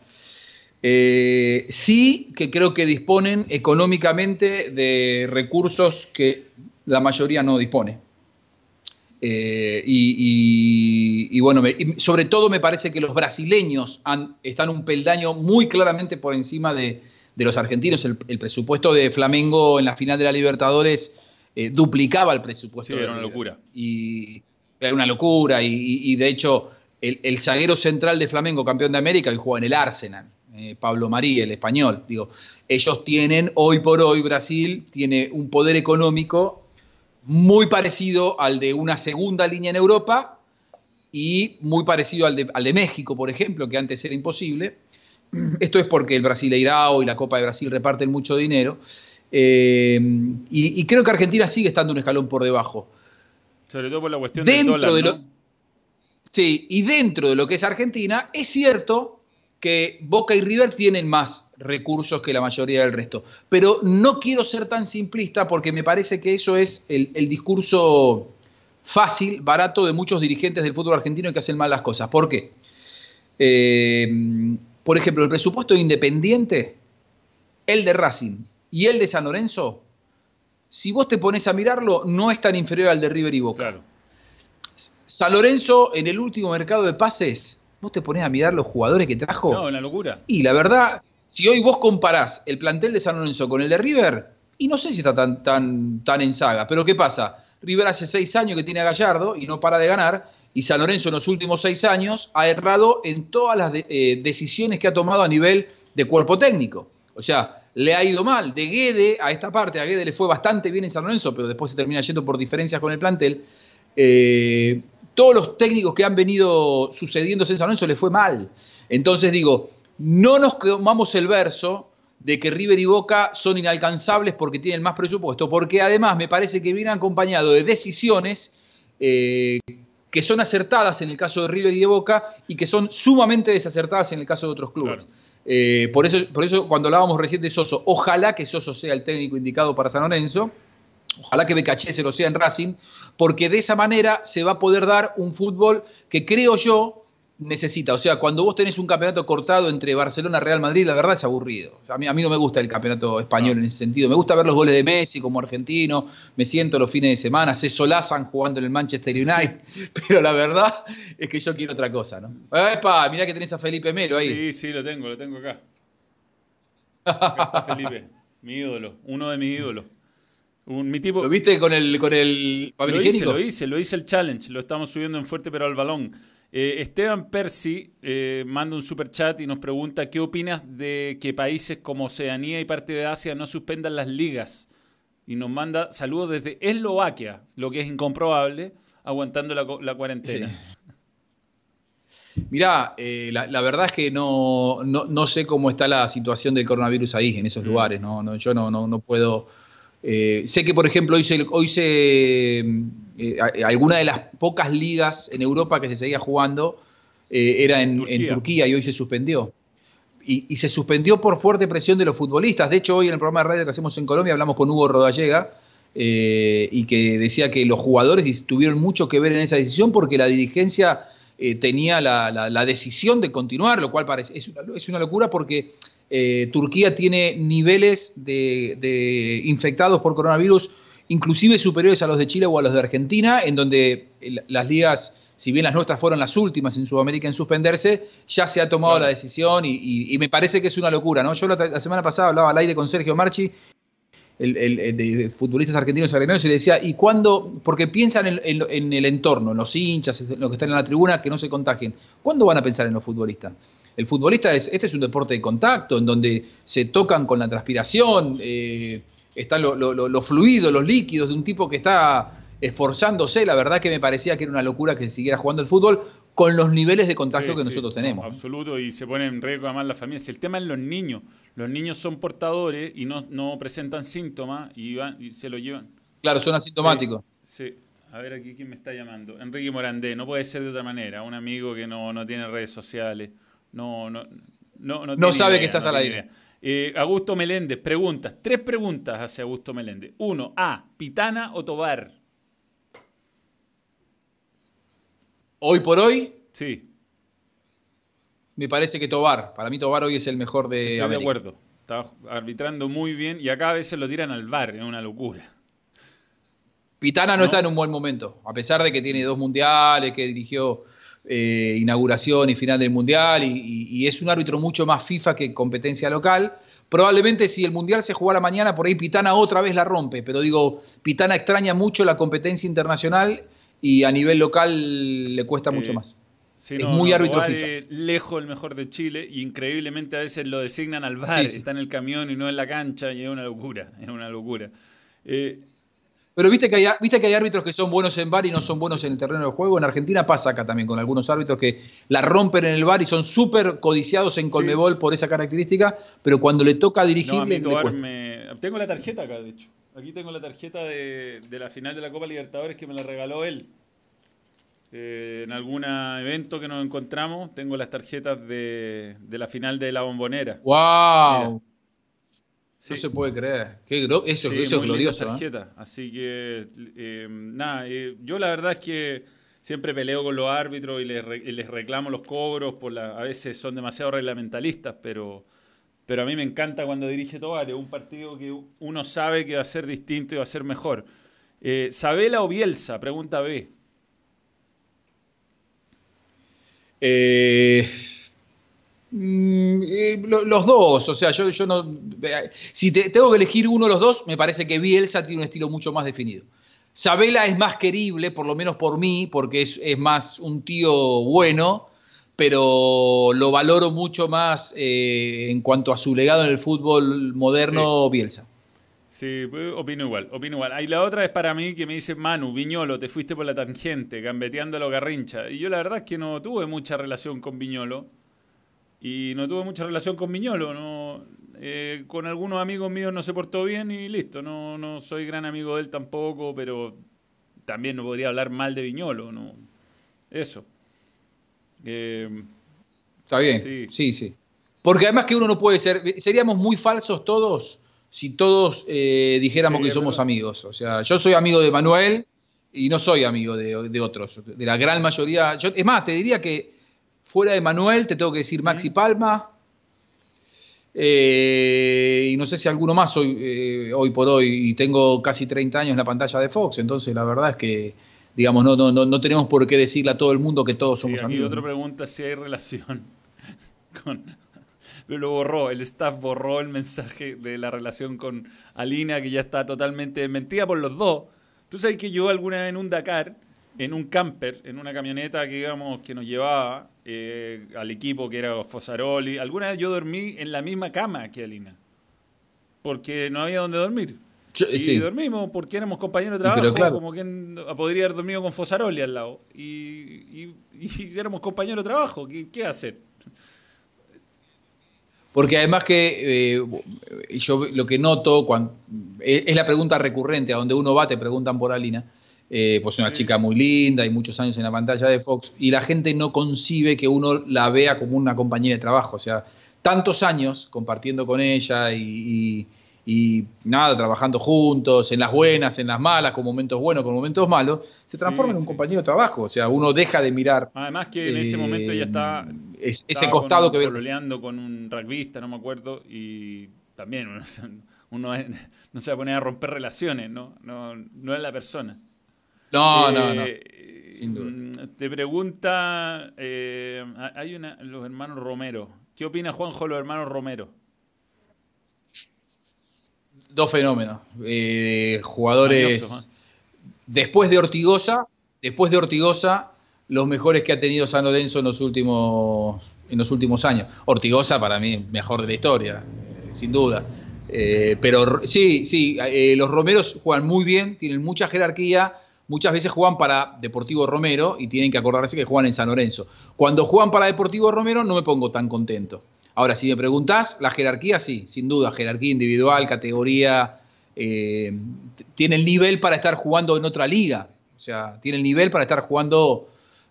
Eh, sí que creo que disponen económicamente de recursos que la mayoría no dispone. Eh, y, bueno, sobre todo me parece que los brasileños están un peldaño muy claramente por encima de, los argentinos. El, presupuesto de Flamengo en la final de la Libertadores eh, duplicaba el presupuesto. Sí, era una locura. Y era una locura. Y, de hecho, el, zaguero central de Flamengo, campeón de América, hoy juega en el Arsenal. Eh, Pablo María, el español. Digo, ellos tienen, hoy por hoy, Brasil tiene un poder económico muy parecido al de una segunda línea en Europa y muy parecido al de, México, por ejemplo, que antes era imposible. *clears throat* Esto es porque el Brasileirao y la Copa de Brasil reparten mucho dinero. Eh, y, creo que Argentina sigue estando un escalón por debajo. Sobre todo por la cuestión dentro del dólar, de Sí, y dentro de lo que es Argentina, es cierto que Boca y River tienen más recursos que la mayoría del resto. Pero no quiero ser tan simplista porque me parece que eso es el, discurso fácil, barato de muchos dirigentes del fútbol argentino que hacen mal las cosas. ¿Por qué? Eh, por ejemplo, el presupuesto Independiente, el de Racing y el de San Lorenzo, si vos te pones a mirarlo, no es tan inferior al de River y Boca. Claro. San Lorenzo en el último mercado de pases, vos te pones a mirar los jugadores que trajo. No, una locura. Y la verdad, si hoy vos comparás el plantel de San Lorenzo con el de River, y no sé si está tan, tan, tan en saga, pero ¿qué pasa? River hace seis años que tiene a Gallardo y no para de ganar, y San Lorenzo en los últimos seis años ha errado en todas las eh, decisiones que ha tomado a nivel de cuerpo técnico. O sea, le ha ido mal. De Guede a esta parte, a Guede le fue bastante bien en San Lorenzo, pero después se termina yendo por diferencias con el plantel. Eh, todos los técnicos que han venido sucediéndose en San Lorenzo le fue mal. Entonces digo, no nos tomamos el verso de que River y Boca son inalcanzables porque tienen más presupuesto, porque además me parece que viene acompañado de decisiones eh, que son acertadas en el caso de River y de Boca y que son sumamente desacertadas en el caso de otros clubes. Eh, por, eso, por eso cuando hablábamos recién de Soso, ojalá que Soso sea el técnico indicado para San Lorenzo, ojalá que Becaché se lo sea en Racing, porque de esa manera se va a poder dar un fútbol que creo yo necesita. O sea, cuando vos tenés un campeonato cortado entre Barcelona y Real Madrid, la verdad es aburrido. a, mí, a mí no me gusta el campeonato español en ese sentido. Me gusta ver los goles de Messi como argentino, me siento los fines de semana, se solazan jugando en el Manchester United, *laughs* pero la verdad es que yo quiero otra cosa, ¿no? Epa, mirá que tenés a Felipe Melo ahí. Sí, sí, lo tengo, lo tengo acá. Acá está Felipe, mi ídolo, uno de mis ídolos. Mi tipo, ¿Lo viste con el, con el papel lo hice, lo hice, lo hice el challenge, lo estamos subiendo en fuerte pero al balón. Eh, Esteban Percy eh, manda un super chat y nos pregunta qué opinas de que países como Oceanía y parte de Asia no suspendan las ligas. Y nos manda saludos desde Eslovaquia, lo que es incomprobable, aguantando la, cuarentena. Mirá, eh, la, verdad es que no, no, sé cómo está la situación del coronavirus ahí, en esos mm. lugares. No, yo no, no, no puedo eh, sé que, por ejemplo, hoy se, hoy se eh, alguna de las pocas ligas en Europa que se seguía jugando eh, era en Turquía. y hoy se suspendió. Y, se suspendió por fuerte presión de los futbolistas. De hecho, hoy en el programa de radio que hacemos en Colombia hablamos con Hugo Rodallega y que decía que los jugadores tuvieron mucho que ver en esa decisión porque la dirigencia tenía la, decisión de continuar, lo cual parece, es, es una locura porque eh, Turquía tiene niveles de, infectados por coronavirus inclusive superiores a los de Chile o a los de Argentina, en donde las ligas, si bien las nuestras fueron las últimas en Sudamérica en suspenderse, ya se ha tomado la decisión y, me parece que es una locura. ¿no? Yo la, semana pasada hablaba al aire con Sergio Marchi de futbolistas argentinos agremiados y le decía, ¿y cuándo? Porque piensan en, en, el entorno, en los hinchas, en los que están en la tribuna, que no se contagien. ¿Cuándo van a pensar en los futbolistas? El futbolista es, este es un deporte de contacto, en donde se tocan con la transpiración, eh, están los fluidos, los líquidos de un tipo que está esforzándose. La verdad que me parecía que era una locura que siguiera jugando el fútbol con los niveles de contagio que nosotros tenemos. absoluto, y se pone en riesgo además las familias. El tema es los niños. Los niños son portadores y no, no presentan síntomas y, van, y se lo llevan. Claro, son asintomáticos. Sí, A ver aquí quién me está llamando. Enrique Morandé, no puede ser de otra manera. Un amigo que no, no tiene redes sociales. No, no, no, no, sabe que estás al aire. Eh, Augusto Meléndez, preguntas. Tres preguntas hacia Augusto Meléndez. Uno, A, Pitana o Tobar. Hoy por hoy. Sí. Me parece que Tobar. Para mí Tobar hoy es el mejor de. Estoy de acuerdo. Está arbitrando muy bien y acá a veces lo tiran al bar, es una locura. Pitana no, está en un buen momento, a pesar de que tiene dos mundiales, que dirigió eh, inauguración y final del mundial y, es un árbitro mucho más FIFA que competencia local. Probablemente si el mundial se jugara mañana, por ahí Pitana otra vez la rompe, pero digo, Pitana extraña mucho la competencia internacional y a nivel local le cuesta mucho más. es muy árbitro FIFA. lejos el mejor de Chile y increíblemente a veces lo designan al VAR, está en el camión y no en la cancha y es una locura, es una locura. Eh, pero viste que, hay, viste que hay árbitros que son buenos en bar y no son buenos en el terreno de juego. En Argentina pasa acá también con algunos árbitros que la rompen en el bar y son súper codiciados en Colmebol por esa característica, pero cuando le toca dirigir, Tengo la tarjeta acá, de hecho. Aquí tengo la tarjeta de, la final de la Copa Libertadores que me la regaló él. Eh, en algún evento que nos encontramos, tengo las tarjetas de, la final de la bombonera. ¡Wow! No se puede creer. eso, es glorioso. ¿eh? Así que, eh, nada, yo la verdad es que siempre peleo con los árbitros y les, reclamo los cobros, por la, a veces son demasiado reglamentalistas, pero pero a mí me encanta cuando dirige Tobar, un partido que uno sabe que va a ser distinto y va a ser mejor. Eh, ¿Sabela o Bielsa? Pregunta B. Eh, eh, los dos, o sea, yo, yo no. Si tengo que elegir uno de los dos, me parece que Bielsa tiene un estilo mucho más definido. Sabela es más querible, por lo menos por mí, porque es, es más un tío bueno pero lo valoro mucho más eh, en cuanto a su legado en el fútbol moderno, Bielsa. Sí, opino igual, opino igual. Y la otra es para mí que me dice Manu, Viñolo, te fuiste por la tangente, gambeteando a los garrincha. Y yo la verdad es que no tuve mucha relación con Viñolo. Y no tuve mucha relación con Viñolo. No, eh, con algunos amigos míos no se portó bien y listo. No, no soy gran amigo de él tampoco, pero también no podría hablar mal de Viñolo. No. Eso. Está bien, sí. sí, Porque además que uno no puede ser, seríamos muy falsos todos si todos eh, dijéramos que somos amigos. O sea, yo soy amigo de Manuel y no soy amigo de, otros, de la gran mayoría. Yo, es más, te diría que fuera de Manuel te tengo que decir Maxi Palma. Eh, y no sé si alguno más hoy, eh, hoy por hoy, y tengo casi 30 años en la pantalla de Fox, entonces la verdad es que digamos, no, no, no, tenemos por qué decirle a todo el mundo que todos somos amigos. Y otra pregunta si hay relación *laughs* con... Lo borró, el staff borró el mensaje de la relación con Alina, que ya está totalmente desmentida por los dos. Tú sabes que yo alguna vez en un Dakar, en un camper, en una camioneta que, digamos, que nos llevaba eh, al equipo que era Fosaroli, alguna vez yo dormí en la misma cama que Alina, porque no había donde dormir y dormimos porque éramos compañeros de trabajo, como quien podría haber dormido con Fosaroli al lado. Y, *laughs* y, éramos compañeros de trabajo, ¿qué, hacer? Porque además que eh, yo lo que noto cuando, es, la pregunta recurrente, a donde uno va te preguntan por Alina, eh, pues es una chica muy linda y muchos años en la pantalla de Fox, y la gente no concibe que uno la vea como una compañera de trabajo, o sea, tantos años compartiendo con ella y y nada, trabajando juntos, en las buenas, en las malas, con momentos buenos, con momentos malos, se transforma en un compañero de trabajo. O sea, uno deja de mirar. Además que en ese momento ya está. ese costado que ve. Pololeando con un rugbyista, no me acuerdo, y también uno, *laughs* no se va a poner a romper relaciones, ¿no? No, no es la persona. No, no, no. Eh, Sin duda. Mm, te pregunta, eh, hay una, los hermanos Romero. ¿Qué opina Juanjo de los hermanos Romero? Dos fenómenos. Eh, jugadores. Después de Ortigosa, después de Ortigosa, los mejores que ha tenido San Lorenzo en los últimos, en los últimos años. Ortigosa, para mí, mejor de la historia, sin duda. Eh, pero sí, sí, los Romeros juegan muy bien, tienen mucha jerarquía. Muchas veces juegan para Deportivo Romero y tienen que acordarse que juegan en San Lorenzo. Cuando juegan para Deportivo Romero no me pongo tan contento. Ahora, si me preguntás, la jerarquía sí, sin duda, jerarquía individual, categoría, eh, tiene el nivel para estar jugando en otra liga, o sea, tiene el nivel para estar jugando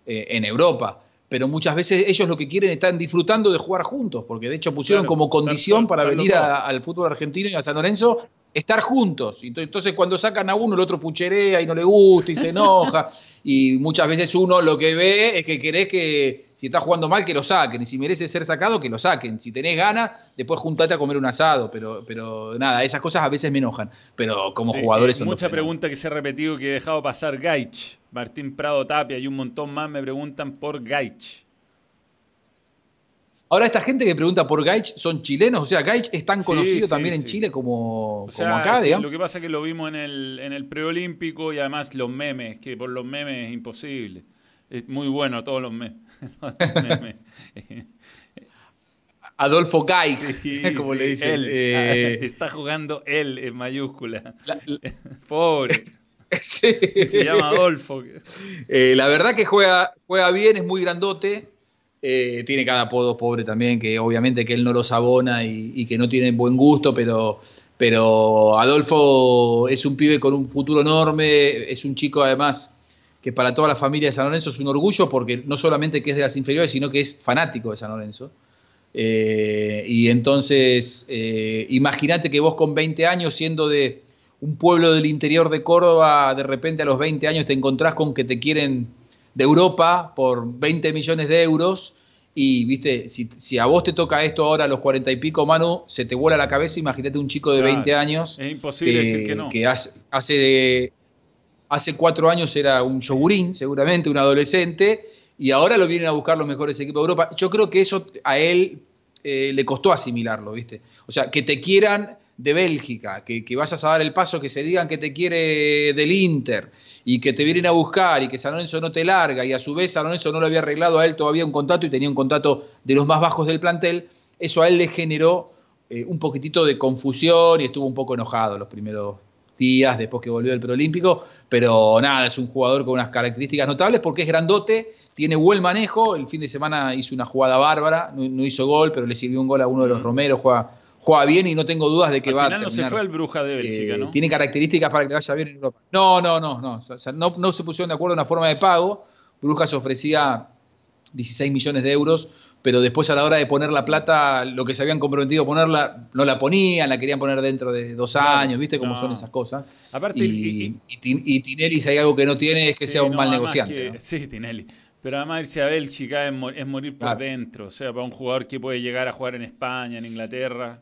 eh, en Europa. Pero muchas veces ellos lo que quieren están disfrutando de jugar juntos, porque de hecho pusieron como condición para venir al fútbol argentino y a San Lorenzo estar juntos. Entonces cuando sacan a uno, el otro pucherea y no le gusta y se enoja. *laughs* y muchas veces uno lo que ve es que querés que si está jugando mal, que lo saquen. Y si merece ser sacado, que lo saquen. Si tenés ganas, después juntate a comer un asado. Pero, pero nada, esas cosas a veces me enojan. Pero como jugadores son Mucha pregunta que se ha repetido que he dejado pasar Gaich. Martín Prado Tapia y un montón más me preguntan por Gaich. Ahora, esta gente que pregunta por Gaich son chilenos, o sea, Gaich es tan conocido también en Chile como, acá, digamos. Lo que pasa es que lo vimos en el, en el preolímpico y además los memes, que por los memes es imposible. Es muy bueno todos los memes. *laughs* *laughs* Adolfo Gaich, *laughs* como le dicen. Eh, está jugando él en mayúscula. Pobre. Se llama Adolfo. Eh, la verdad que juega, juega bien, es muy grandote. Eh, tiene cada apodo pobre también, que obviamente que él no los abona y, que no tiene buen gusto, pero, pero Adolfo es un pibe con un futuro enorme, es un chico además que para toda la familia de San Lorenzo es un orgullo, porque no solamente que es de las inferiores, sino que es fanático de San Lorenzo. Eh, y entonces, eh, imagínate que vos con 20 años, siendo de un pueblo del interior de Córdoba, de repente a los 20 años te encontrás con que te quieren de Europa por 20 millones de euros. Y, viste, si, a vos te toca esto ahora a los 40 y pico, Manu, se te vuela la cabeza. Imagínate un chico de 20 años. Es imposible que, decir que no. Que hace, hace, hace cuatro años era un yogurín, seguramente, un adolescente. Y ahora lo vienen a buscar los mejores equipos de Europa. Yo creo que eso a él eh, le costó asimilarlo, ¿viste? O sea, que te quieran de Bélgica, que, que, vayas a dar el paso, que se digan que te quiere del Inter y que te vienen a buscar y que San Lorenzo no te larga y a su vez San Lorenzo no le había arreglado a él todavía un contrato y tenía un contrato de los más bajos del plantel, eso a él le generó eh, un poquitito de confusión y estuvo un poco enojado los primeros días después que volvió del preolímpico, pero nada, es un jugador con unas características notables porque es grandote, tiene buen manejo, el fin de semana hizo una jugada bárbara, no, no hizo gol, pero le sirvió un gol a uno de los Romeros, juega juega bien y no tengo dudas de que va a terminar. no se fue el Bruja de Bélgica, eh, ¿no? Tiene características para que vaya bien en Europa. No, no, no, no. no, se pusieron de acuerdo en la forma de pago. Bruja se ofrecía 16 millones de euros, pero después a la hora de poner la plata, lo que se habían comprometido a ponerla, no la ponían, la querían poner dentro de dos años, ¿viste cómo son esas cosas? Aparte, y, y, Tinelli, si hay algo que no tiene, es que sea un mal negociante. Sí, Tinelli. Pero además irse a Bélgica es, morir por dentro. O sea, para un jugador que puede llegar a jugar en España, en Inglaterra,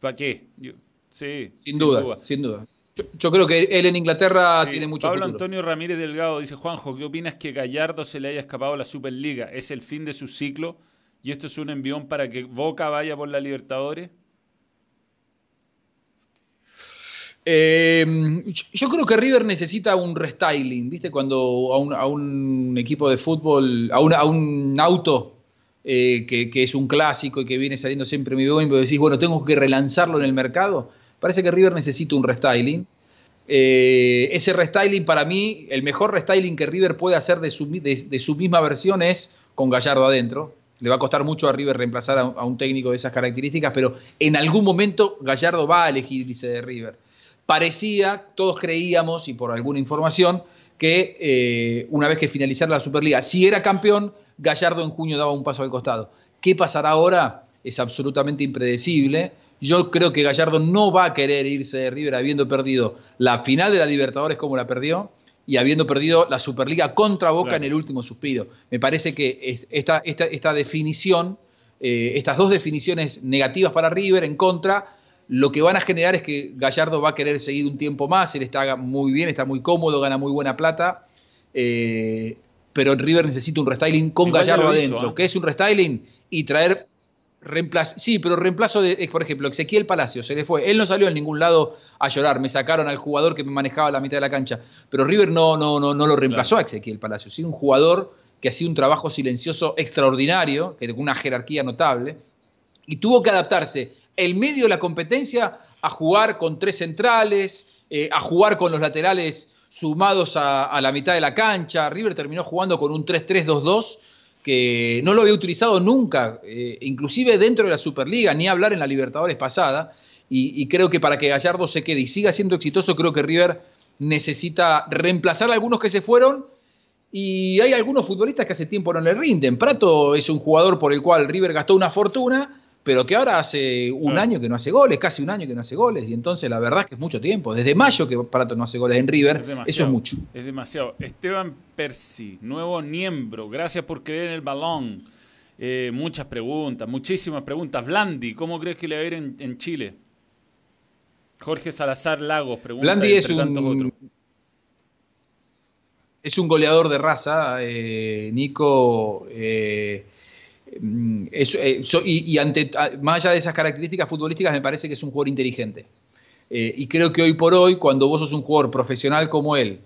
¿Para qué? sí, sin, duda, sin duda. Yo, creo que él en Inglaterra tiene mucho Pablo Antonio Ramírez Delgado dice, Juanjo, ¿qué opinas que Gallardo se le haya escapado a la Superliga? ¿Es el fin de su ciclo? ¿Y esto es un envión para que Boca vaya por la Libertadores? Eh, yo creo que River necesita un restyling, ¿viste? Cuando a un, equipo de fútbol, a, a un auto eh, que, es un clásico y que viene saliendo siempre muy bien, pero decís, bueno, tengo que relanzarlo en el mercado. Parece que River necesita un restyling. Eh, ese restyling, para mí, el mejor restyling que River puede hacer de su, misma versión es con Gallardo adentro. Le va a costar mucho a River reemplazar a, un técnico de esas características, pero en algún momento Gallardo va a elegir irse de River. Parecía, todos creíamos, y por alguna información, que eh, una vez que finalizara la Superliga, si era campeón, Gallardo en junio daba un paso al costado. ¿Qué pasará ahora? Es absolutamente impredecible. Yo creo que Gallardo no va a querer irse de River habiendo perdido la final de la Libertadores como la perdió y habiendo perdido la Superliga contra Boca en el último suspiro. Me parece que esta, esta, definición, eh, estas dos definiciones negativas para River en contra, lo que van a generar es que Gallardo va a querer seguir un tiempo más, él está muy bien, está muy cómodo, gana muy buena plata. Eh, pero River necesita un restyling con Gallardo adentro. ¿Qué es un restyling? Y traer, sí, pero reemplazo de, por ejemplo, Ezequiel Palacio se le fue. Él no salió en ningún lado a llorar. Me sacaron al jugador que me manejaba la mitad de la cancha. Pero River no, no, no, no lo reemplazó a Ezequiel Palacio. Sí, un jugador que hacía un trabajo silencioso extraordinario, que con una jerarquía notable, y tuvo que adaptarse el medio de la competencia a jugar con tres centrales, eh, a jugar con los laterales sumados a, la mitad de la cancha. River terminó jugando con un 3-3-2-2 que no lo había utilizado nunca, eh, inclusive dentro de la Superliga, ni hablar en la Libertadores pasada. Y, creo que para que Gallardo se quede y siga siendo exitoso, creo que River necesita reemplazar a algunos que se fueron. Y hay algunos futbolistas que hace tiempo no le rinden. Prato es un jugador por el cual River gastó una fortuna pero que ahora hace un año que no hace goles, casi un año que no hace goles, y entonces la verdad es que es mucho tiempo. Desde mayo que Prato no hace goles en River, eso es mucho. Es demasiado. Esteban Persi, nuevo miembro, gracias por creer en el balón. Eh, muchas preguntas, muchísimas preguntas. Blandi, ¿cómo crees que le va a ir en, Chile? Jorge Salazar Lagos, pregunta. Blandi es un, es un goleador de raza. Eh, Nico. Eh, Mm, eh, y, ante, más allá de esas características futbolísticas, me parece que es un jugador inteligente. Eh, y creo que hoy por hoy, cuando vos sos un jugador profesional como él,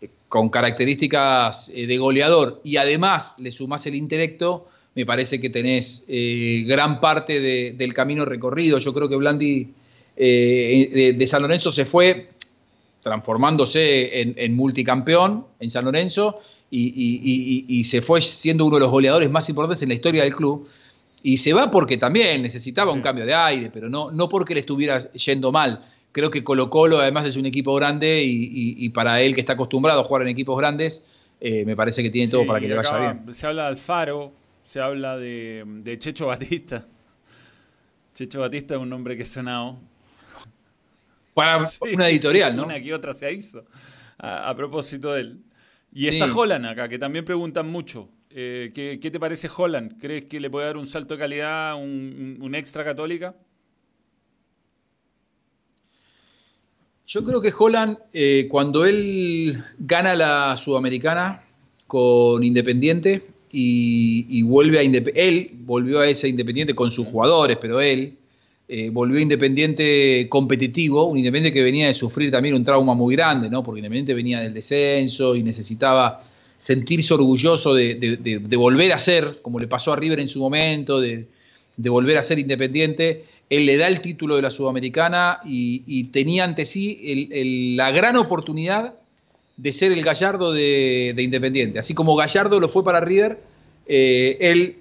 eh, con características de goleador y además le sumás el intelecto, me parece que tenés gran parte del camino recorrido. Yo creo que Blandi de, San Lorenzo se fue transformándose en, en multicampeón en San Lorenzo y, se fue siendo uno de los goleadores más importantes en la historia del club. Y se va porque también necesitaba un cambio de aire, pero no, no porque le estuviera yendo mal. Creo que Colo Colo, además es un equipo grande y, para él que está acostumbrado a jugar en equipos grandes, eh, me parece que tiene todo para que le vaya bien. Se habla de Alfaro, se habla de, Checho Batista. Checho Batista es un nombre que ha sonado. Para *laughs* una editorial, ¿no? Una que otra se hizo a propósito de él. Y está Holland acá, que también preguntan mucho. Eh, ¿qué, te parece Holland? ¿Crees que le puede dar un salto de calidad, un, extra católica? Yo creo que Holland, eh, cuando él gana la Sudamericana con Independiente y, vuelve a Independiente, él volvió a ese Independiente con sus jugadores, pero él eh, volvió Independiente competitivo, un Independiente que venía de sufrir también un trauma muy grande, ¿no? porque Independiente venía del descenso y necesitaba sentirse orgulloso de, volver a ser, como le pasó a River en su momento, de, volver a ser Independiente. Él le da el título de la Sudamericana y, tenía ante sí la gran oportunidad de ser el Gallardo de, Independiente. Así como Gallardo lo fue para River, eh, él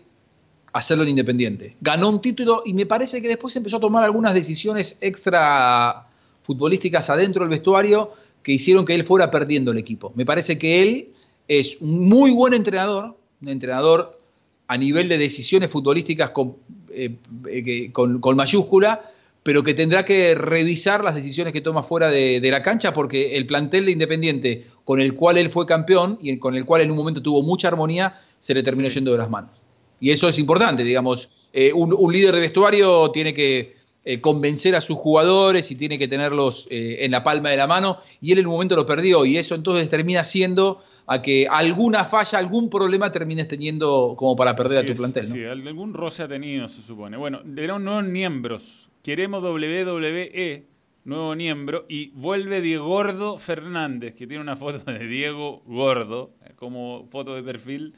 hacerlo en Independiente. Ganó un título y me parece que después empezó a tomar algunas decisiones extra futbolísticas adentro del vestuario que hicieron que él fuera perdiendo el equipo. Me parece que él es un muy buen entrenador, un entrenador a nivel de decisiones futbolísticas con, eh, eh, mayúscula, pero que tendrá que revisar las decisiones que toma fuera de, la cancha porque el plantel de Independiente con el cual él fue campeón y con el cual en un momento tuvo mucha armonía, se le terminó yendo de las manos. Y eso es importante, digamos. Eh, un, líder de vestuario tiene que eh, convencer a sus jugadores y tiene que tenerlos eh, en la palma de la mano. Y él en un momento lo perdió. Y eso entonces termina siendo a que alguna falla, algún problema termines teniendo como para perder a tu plantel. Sí, algún roce ha tenido, se supone. Bueno, eran nuevos miembros. Queremos WWE, nuevo miembro, y vuelve Diego Gordo Fernández, que tiene una foto de Diego Gordo como foto de perfil.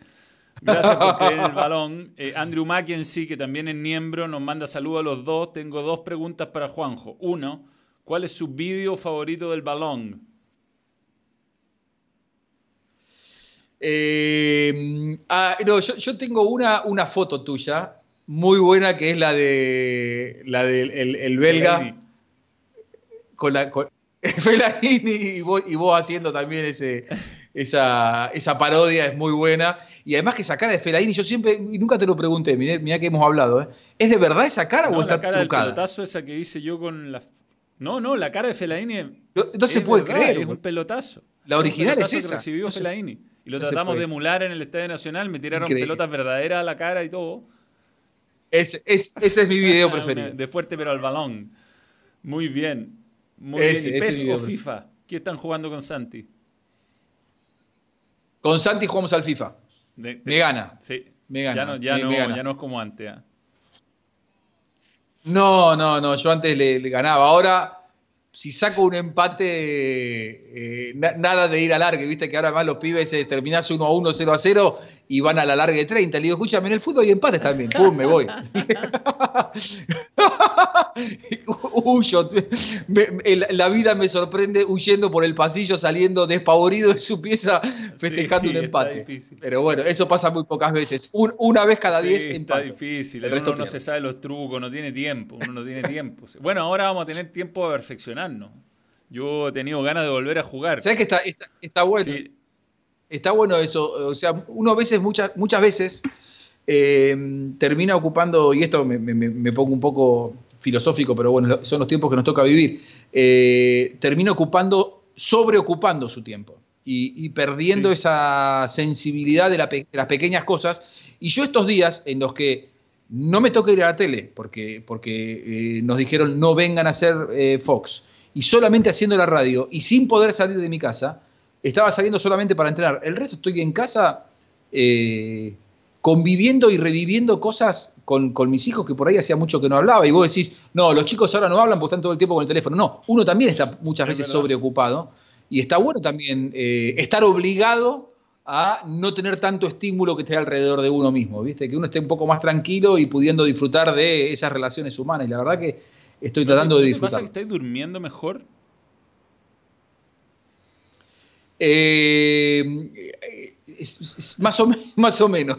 Gracias por creer el balón. Eh, Andrew Mackenzie, que también es miembro, nos manda saludos a los dos. Tengo dos preguntas para Juanjo. Uno, ¿cuál es su vídeo favorito del balón? Eh, ah, no, yo, tengo una, una, foto tuya muy buena que es la de la del el, belga con la con, *laughs* y vos, y vos haciendo también ese esa, esa, parodia es muy buena. Y además que esa cara de Felaini, yo siempre, y nunca te lo pregunté, mira que hemos hablado, ¿eh? ¿es de verdad esa cara o está cara trucada? El pelotazo esa que hice yo con la... No, no, la cara de Felaini no, se puede creer. Es un pelotazo. La original es esa. que recibió Felaini. Y lo tratamos de emular en el Estadio Nacional, me tiraron pelotas verdaderas a la cara y todo. Es, ese es mi video *laughs* preferido. De fuerte pero al balón. Muy bien. Muy bien. ¿Y PES o FIFA? ¿Qué están jugando con Santi? Con Santi jugamos al FIFA. me gana. Sí. Me gana. Ya no, ya no, es como antes. ¿ah? No, no, no, yo antes le, ganaba. Ahora, si saco un empate, eh, nada de ir a largue, viste que ahora más los pibes se terminás 1 a 1, 0 a 0 y van a la larga de 30. Le digo, escúchame, en el fútbol hay empates también. Pum, me voy. *laughs* Huyo. la vida me sorprende huyendo por el pasillo, saliendo despavorido de su pieza, festejando un empate. Pero bueno, eso pasa muy pocas veces. una vez cada 10 sí, Está difícil. El uno no se sabe los trucos, no tiene tiempo. Uno no tiene tiempo. Bueno, ahora vamos a tener tiempo de perfeccionarnos. Yo he tenido ganas de volver a jugar. ¿Sabes que está, está, bueno? Está bueno eso. O sea, uno a veces, muchas, muchas veces, eh, termina ocupando, y esto me, pongo un poco filosófico, pero bueno, son los tiempos que nos toca vivir, eh, termina ocupando, sobreocupando su tiempo y, perdiendo esa sensibilidad de, las pequeñas cosas. Y yo estos días en los que no me toca ir a la tele, porque, porque eh, nos dijeron no vengan a hacer Fox, y solamente haciendo la radio y sin poder salir de mi casa, estaba saliendo solamente para entrenar. El resto estoy en casa eh, conviviendo y reviviendo cosas con, mis hijos que por ahí hacía mucho que no hablaba. Y vos decís, no, los chicos ahora no hablan porque están todo el tiempo con el teléfono. No, uno también está muchas veces sobreocupado. Y está bueno también eh, estar obligado a no tener tanto estímulo que esté alrededor de uno mismo, ¿viste? Que uno esté un poco más tranquilo y pudiendo disfrutar de esas relaciones humanas. Y la verdad que estoy tratando de disfrutar. ¿Pasa que estáis durmiendo mejor? Eh, más, o, *laughs* más o menos,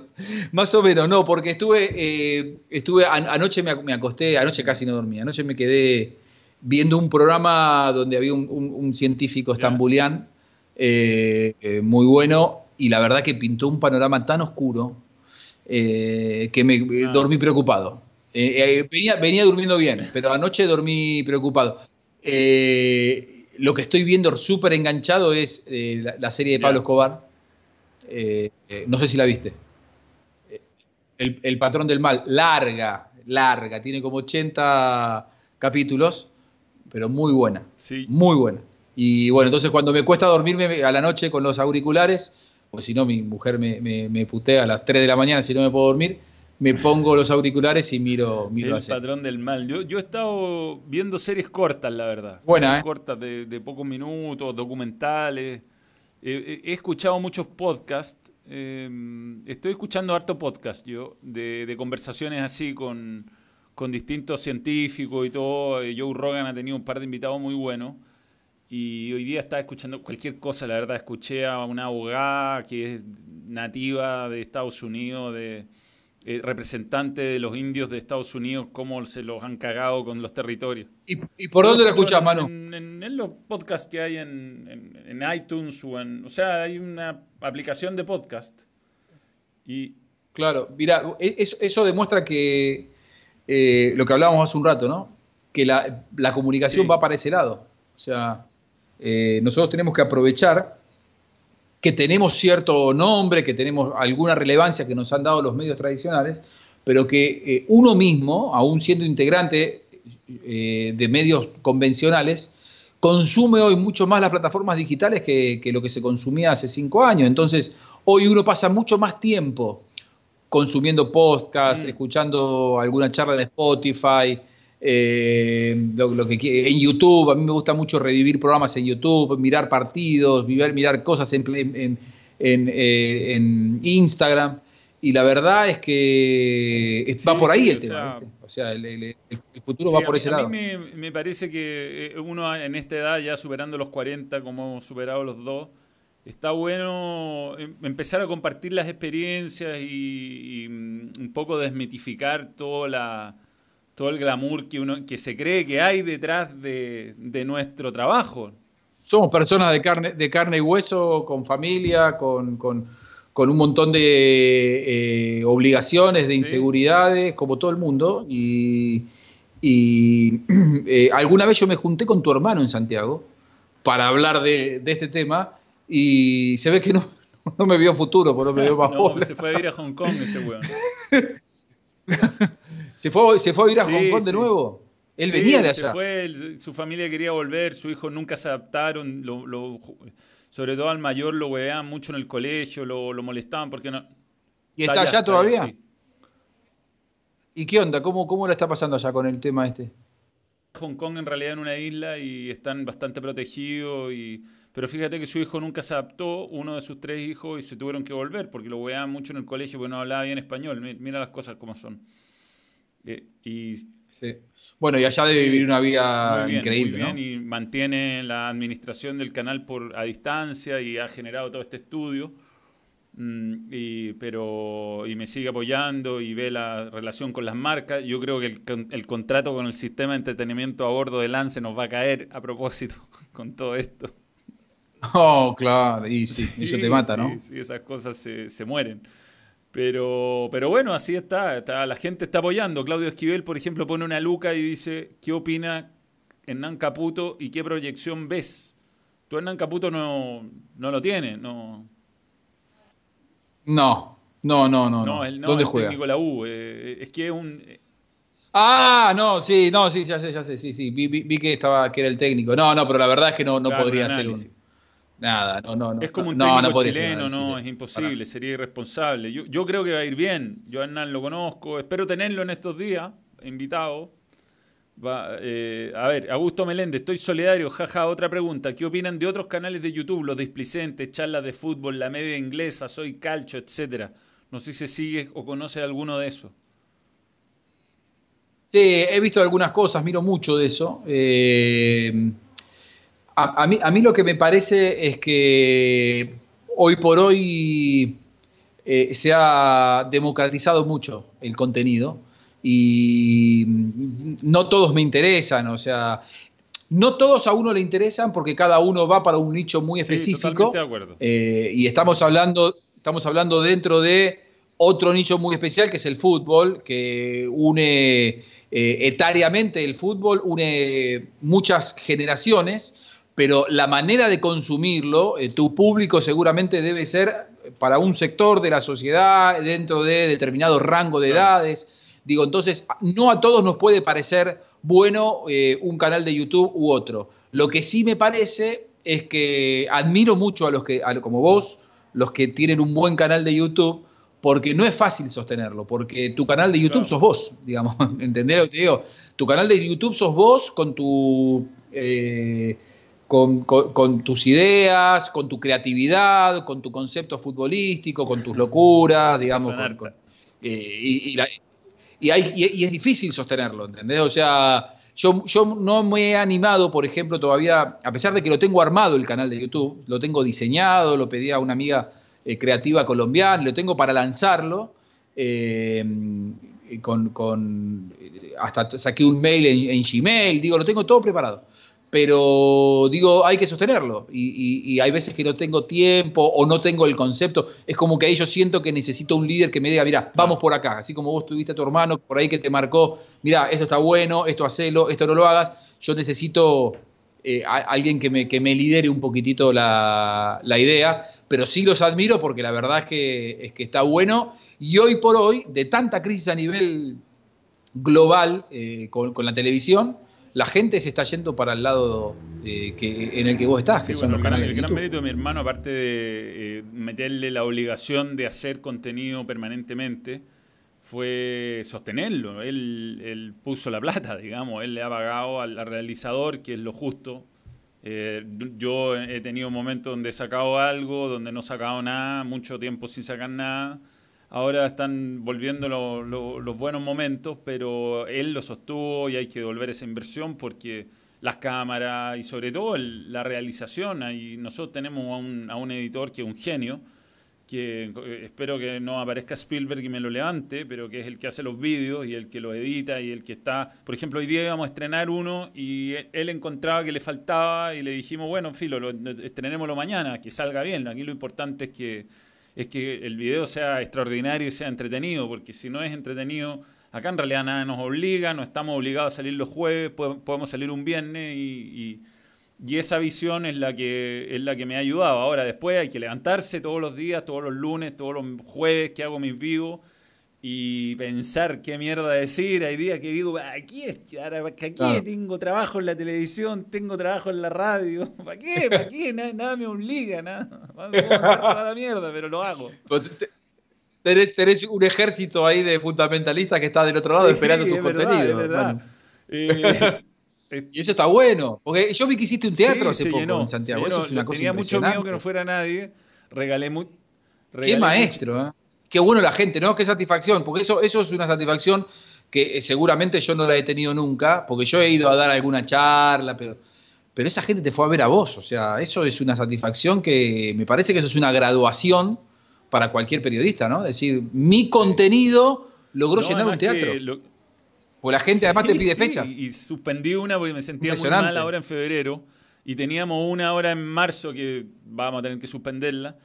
más o menos, no, porque estuve, eh, estuve anoche me, acosté, anoche casi no dormí, anoche me quedé viendo un programa donde había un, científico estambulián eh, muy bueno y la verdad que pintó un panorama tan oscuro que me ah. dormí preocupado. venía, venía durmiendo bien, pero anoche dormí preocupado. Eh, lo que estoy viendo súper enganchado es eh, la, serie de Pablo Escobar. Eh, eh, no sé si la viste. El, patrón del mal, larga, larga, tiene como 80 capítulos, pero muy buena. Sí. Muy buena. Y bueno, entonces cuando me cuesta dormirme a la noche con los auriculares, pues si no mi mujer me, me putea a las 3 de la mañana si no me puedo dormir, me pongo los auriculares y miro, miro El patrón del mal. Yo, yo, he estado viendo series cortas, la verdad. Buena, ¿eh? Cortas de, pocos minutos, documentales. he escuchado muchos podcasts. Eh, estoy escuchando harto podcast yo, de, conversaciones así con, con, distintos científicos y todo. Eh, Joe Rogan ha tenido un par de invitados muy buenos. Y hoy día estaba escuchando cualquier cosa, la verdad. Escuché a una abogada que es nativa de Estados Unidos, de eh, representante de los indios de Estados Unidos, cómo se los han cagado con los territorios. ¿Y, por dónde lo escuchas, Manu? En, los podcasts que hay en, iTunes o en... O sea, hay una aplicación de podcast. Y... Claro, mira, e, eso, demuestra que eh, lo que hablábamos hace un rato, ¿no? Que la, comunicación va para ese lado. O sea, eh, nosotros tenemos que aprovechar que tenemos cierto nombre, que tenemos alguna relevancia que nos han dado los medios tradicionales, pero que eh, uno mismo, aún siendo integrante eh, de medios convencionales, consume hoy mucho más las plataformas digitales que, lo que se consumía hace cinco años. Entonces, hoy uno pasa mucho más tiempo consumiendo podcasts, mm. escuchando alguna charla en Spotify, eh, lo, que en YouTube, a mí me gusta mucho revivir programas en YouTube, mirar partidos, mirar, mirar cosas en, eh, en, Instagram. Y la verdad es que va por ahí el tema. O sea, el, futuro va por ese lado. A mí me, parece que eh, uno en esta edad, ya superando los 40, como hemos superado los dos, está bueno em, empezar a compartir las experiencias y mm, un poco desmitificar toda la todo el glamour que uno que se cree que hay detrás de, nuestro trabajo. Somos personas de carne, de carne y hueso, con familia, con, un montón de eh, obligaciones, de inseguridades, como todo el mundo. Y, *clears throat* eh, alguna vez yo me junté con tu hermano en Santiago para hablar de, este tema y se ve que no, *laughs* no me vio futuro, pero me vio *laughs* más no, Se fue a ir a Hong Kong ese weón. *laughs* ¿Se fue, ¿Se fue a vivir a Hong Kong de nuevo? Él venía de allá. Se fue, su familia quería volver, su hijo nunca se adaptaron, sobre todo al mayor lo veían mucho en el colegio, lo, molestaban porque no... ¿Y está, allá, todavía? ¿Y qué onda? ¿Cómo, ¿Cómo la está pasando allá con el tema este? Hong Kong en realidad en una isla y están bastante protegidos y pero fíjate que su hijo nunca se adaptó, uno de sus tres hijos, y se tuvieron que volver porque lo veían mucho en el colegio porque no hablaba bien español. Mira las cosas como son. Eh, y, sí. Bueno, y allá debe vivir una vida increíble. Muy bien, y mantiene la administración del canal por a distancia y ha generado todo este estudio. Mm, y, pero, y me sigue apoyando y ve la relación con las marcas. Yo creo que el, el, contrato con el sistema de entretenimiento a bordo de Lance nos va a caer a propósito *laughs* con todo esto. Oh, claro, y sí, eso te mata, ¿no? Sí, esas cosas se, se, mueren. Pero, pero bueno, así está, está, la gente está apoyando. Claudio Esquivel, por ejemplo, pone una luca y dice, ¿qué opina Hernán Caputo y qué proyección ves? Tú Hernán Caputo no, no lo tienes, no... No, no, no, no. no, no ¿Dónde juega? técnico la U. Eh, es que es un... Ah, no, sí, no, sí, ya sé, ya sé, sí, sí, vi, vi, que estaba, que era el técnico. No, no, pero la verdad es que no, no podría ser un Nada, no, no, no. Es como un técnico chileno, no, es imposible, sería irresponsable. Yo, yo, creo que va a ir bien. Yo a Hernán lo conozco, espero tenerlo en estos días, invitado. Va, eh, a ver, Augusto Meléndez, estoy solidario, jaja, otra pregunta. ¿Qué opinan de otros canales de YouTube, los displicentes, charlas de fútbol, la media inglesa, soy calcho, etcétera? No sé si se sigue o conoce alguno de esos. Sí, he visto algunas cosas, miro mucho de eso. Eh, a, mí, a mí lo que me parece es que hoy por hoy eh, se ha democratizado mucho el contenido y no todos me interesan, o sea, no todos a uno le interesan porque cada uno va para un nicho muy específico. de acuerdo. Eh, y estamos hablando, estamos hablando dentro de otro nicho muy especial que es el fútbol, que une eh, etariamente el fútbol, une muchas generaciones pero la manera de consumirlo, eh, tu público seguramente debe ser para un sector de la sociedad, dentro de determinado rango de edades. Digo, entonces, no a todos nos puede parecer bueno eh, un canal de YouTube u otro. Lo que sí me parece es que admiro mucho a los que, como vos, los que tienen un buen canal de YouTube, porque no es fácil sostenerlo, porque tu canal de YouTube sos vos, *laughs* digamos, ¿entendés lo que te digo? Tu canal de YouTube sos vos con tu... Eh, con, tus ideas, con tu creatividad, con tu concepto futbolístico, con tus locuras, digamos. Eh, y, es difícil sostenerlo, ¿entendés? O sea, yo, yo no me he animado, por ejemplo, todavía, a pesar de que lo tengo armado el canal de YouTube, lo tengo diseñado, lo pedí a una amiga eh, creativa colombiana, lo tengo para lanzarlo. Eh, con, hasta saqué un mail en Gmail, digo, lo tengo todo preparado pero digo, hay que sostenerlo. Y, hay veces que no tengo tiempo o no tengo el concepto. Es como que ahí yo siento que necesito un líder que me diga, mira, vamos por acá. Así como vos tuviste a tu hermano por ahí que te marcó, mira, esto está bueno, esto hacelo, esto no lo hagas. Yo necesito eh, alguien que me, que me lidere un poquitito la, idea. Pero sí los admiro porque la verdad es que, es que está bueno. Y hoy por hoy, de tanta crisis a nivel global eh, con la televisión, la gente se está yendo para el lado eh, que, en el que vos estás, que son los canales. El gran mérito de mi hermano, aparte de eh, meterle la obligación de hacer contenido permanentemente, fue sostenerlo. Él, puso la plata, digamos, él le ha pagado al, realizador, que es lo justo. Eh, yo he tenido momentos donde he sacado algo, donde no he sacado nada, mucho tiempo sin sacar nada Ahora están volviendo los buenos momentos, pero él lo sostuvo y hay que devolver esa inversión porque las cámaras y sobre todo la realización, ahí nosotros tenemos a un, editor que es un genio, que eh, espero que no aparezca Spielberg y me lo levante, pero que es el que hace los vídeos y el que los edita y el que está... Por ejemplo, hoy día íbamos a estrenar uno y él encontraba que le faltaba y le dijimos, bueno, filo, lo, estrenémoslo mañana, que salga bien. Aquí lo importante es que es que el video sea extraordinario y sea entretenido, porque si no es entretenido, acá en realidad nada nos obliga, no estamos obligados a salir los jueves, podemos salir un viernes y, esa visión es la, que, es la que me ha ayudado. Ahora después hay que levantarse todos los días, todos los lunes, todos los jueves que hago mis vivos y pensar qué mierda decir. Hay días que digo, aquí, es, aquí tengo trabajo en la televisión, tengo trabajo en la radio. *laughs* ¿Para qué? ¿Para qué? Nada, me obliga, nada. Vamos a la mierda, pero lo hago. Pues tenés, un ejército ahí de fundamentalistas que está del otro lado esperando tu contenido. Eh, *laughs* y eso está bueno. Porque yo vi que hiciste un teatro hace poco en Santiago. eso es una cosa Tenía mucho miedo que no fuera nadie. Regalé, mucho. Qué maestro, ¿eh? Qué bueno la gente, ¿no? Qué satisfacción. Porque eso, eso es una satisfacción que eh, seguramente yo no la he tenido nunca. Porque yo he ido a dar alguna charla, pero pero esa gente te fue a ver a vos. O sea, eso es una satisfacción que me parece que eso es una graduación para cualquier periodista, ¿no? Es decir, mi contenido logró llenar un teatro. Porque la gente además te pide *laughs* fechas. Y suspendí una porque me sentía muy mal ahora en febrero. Y teníamos una hora en marzo que vamos a tener que suspenderla.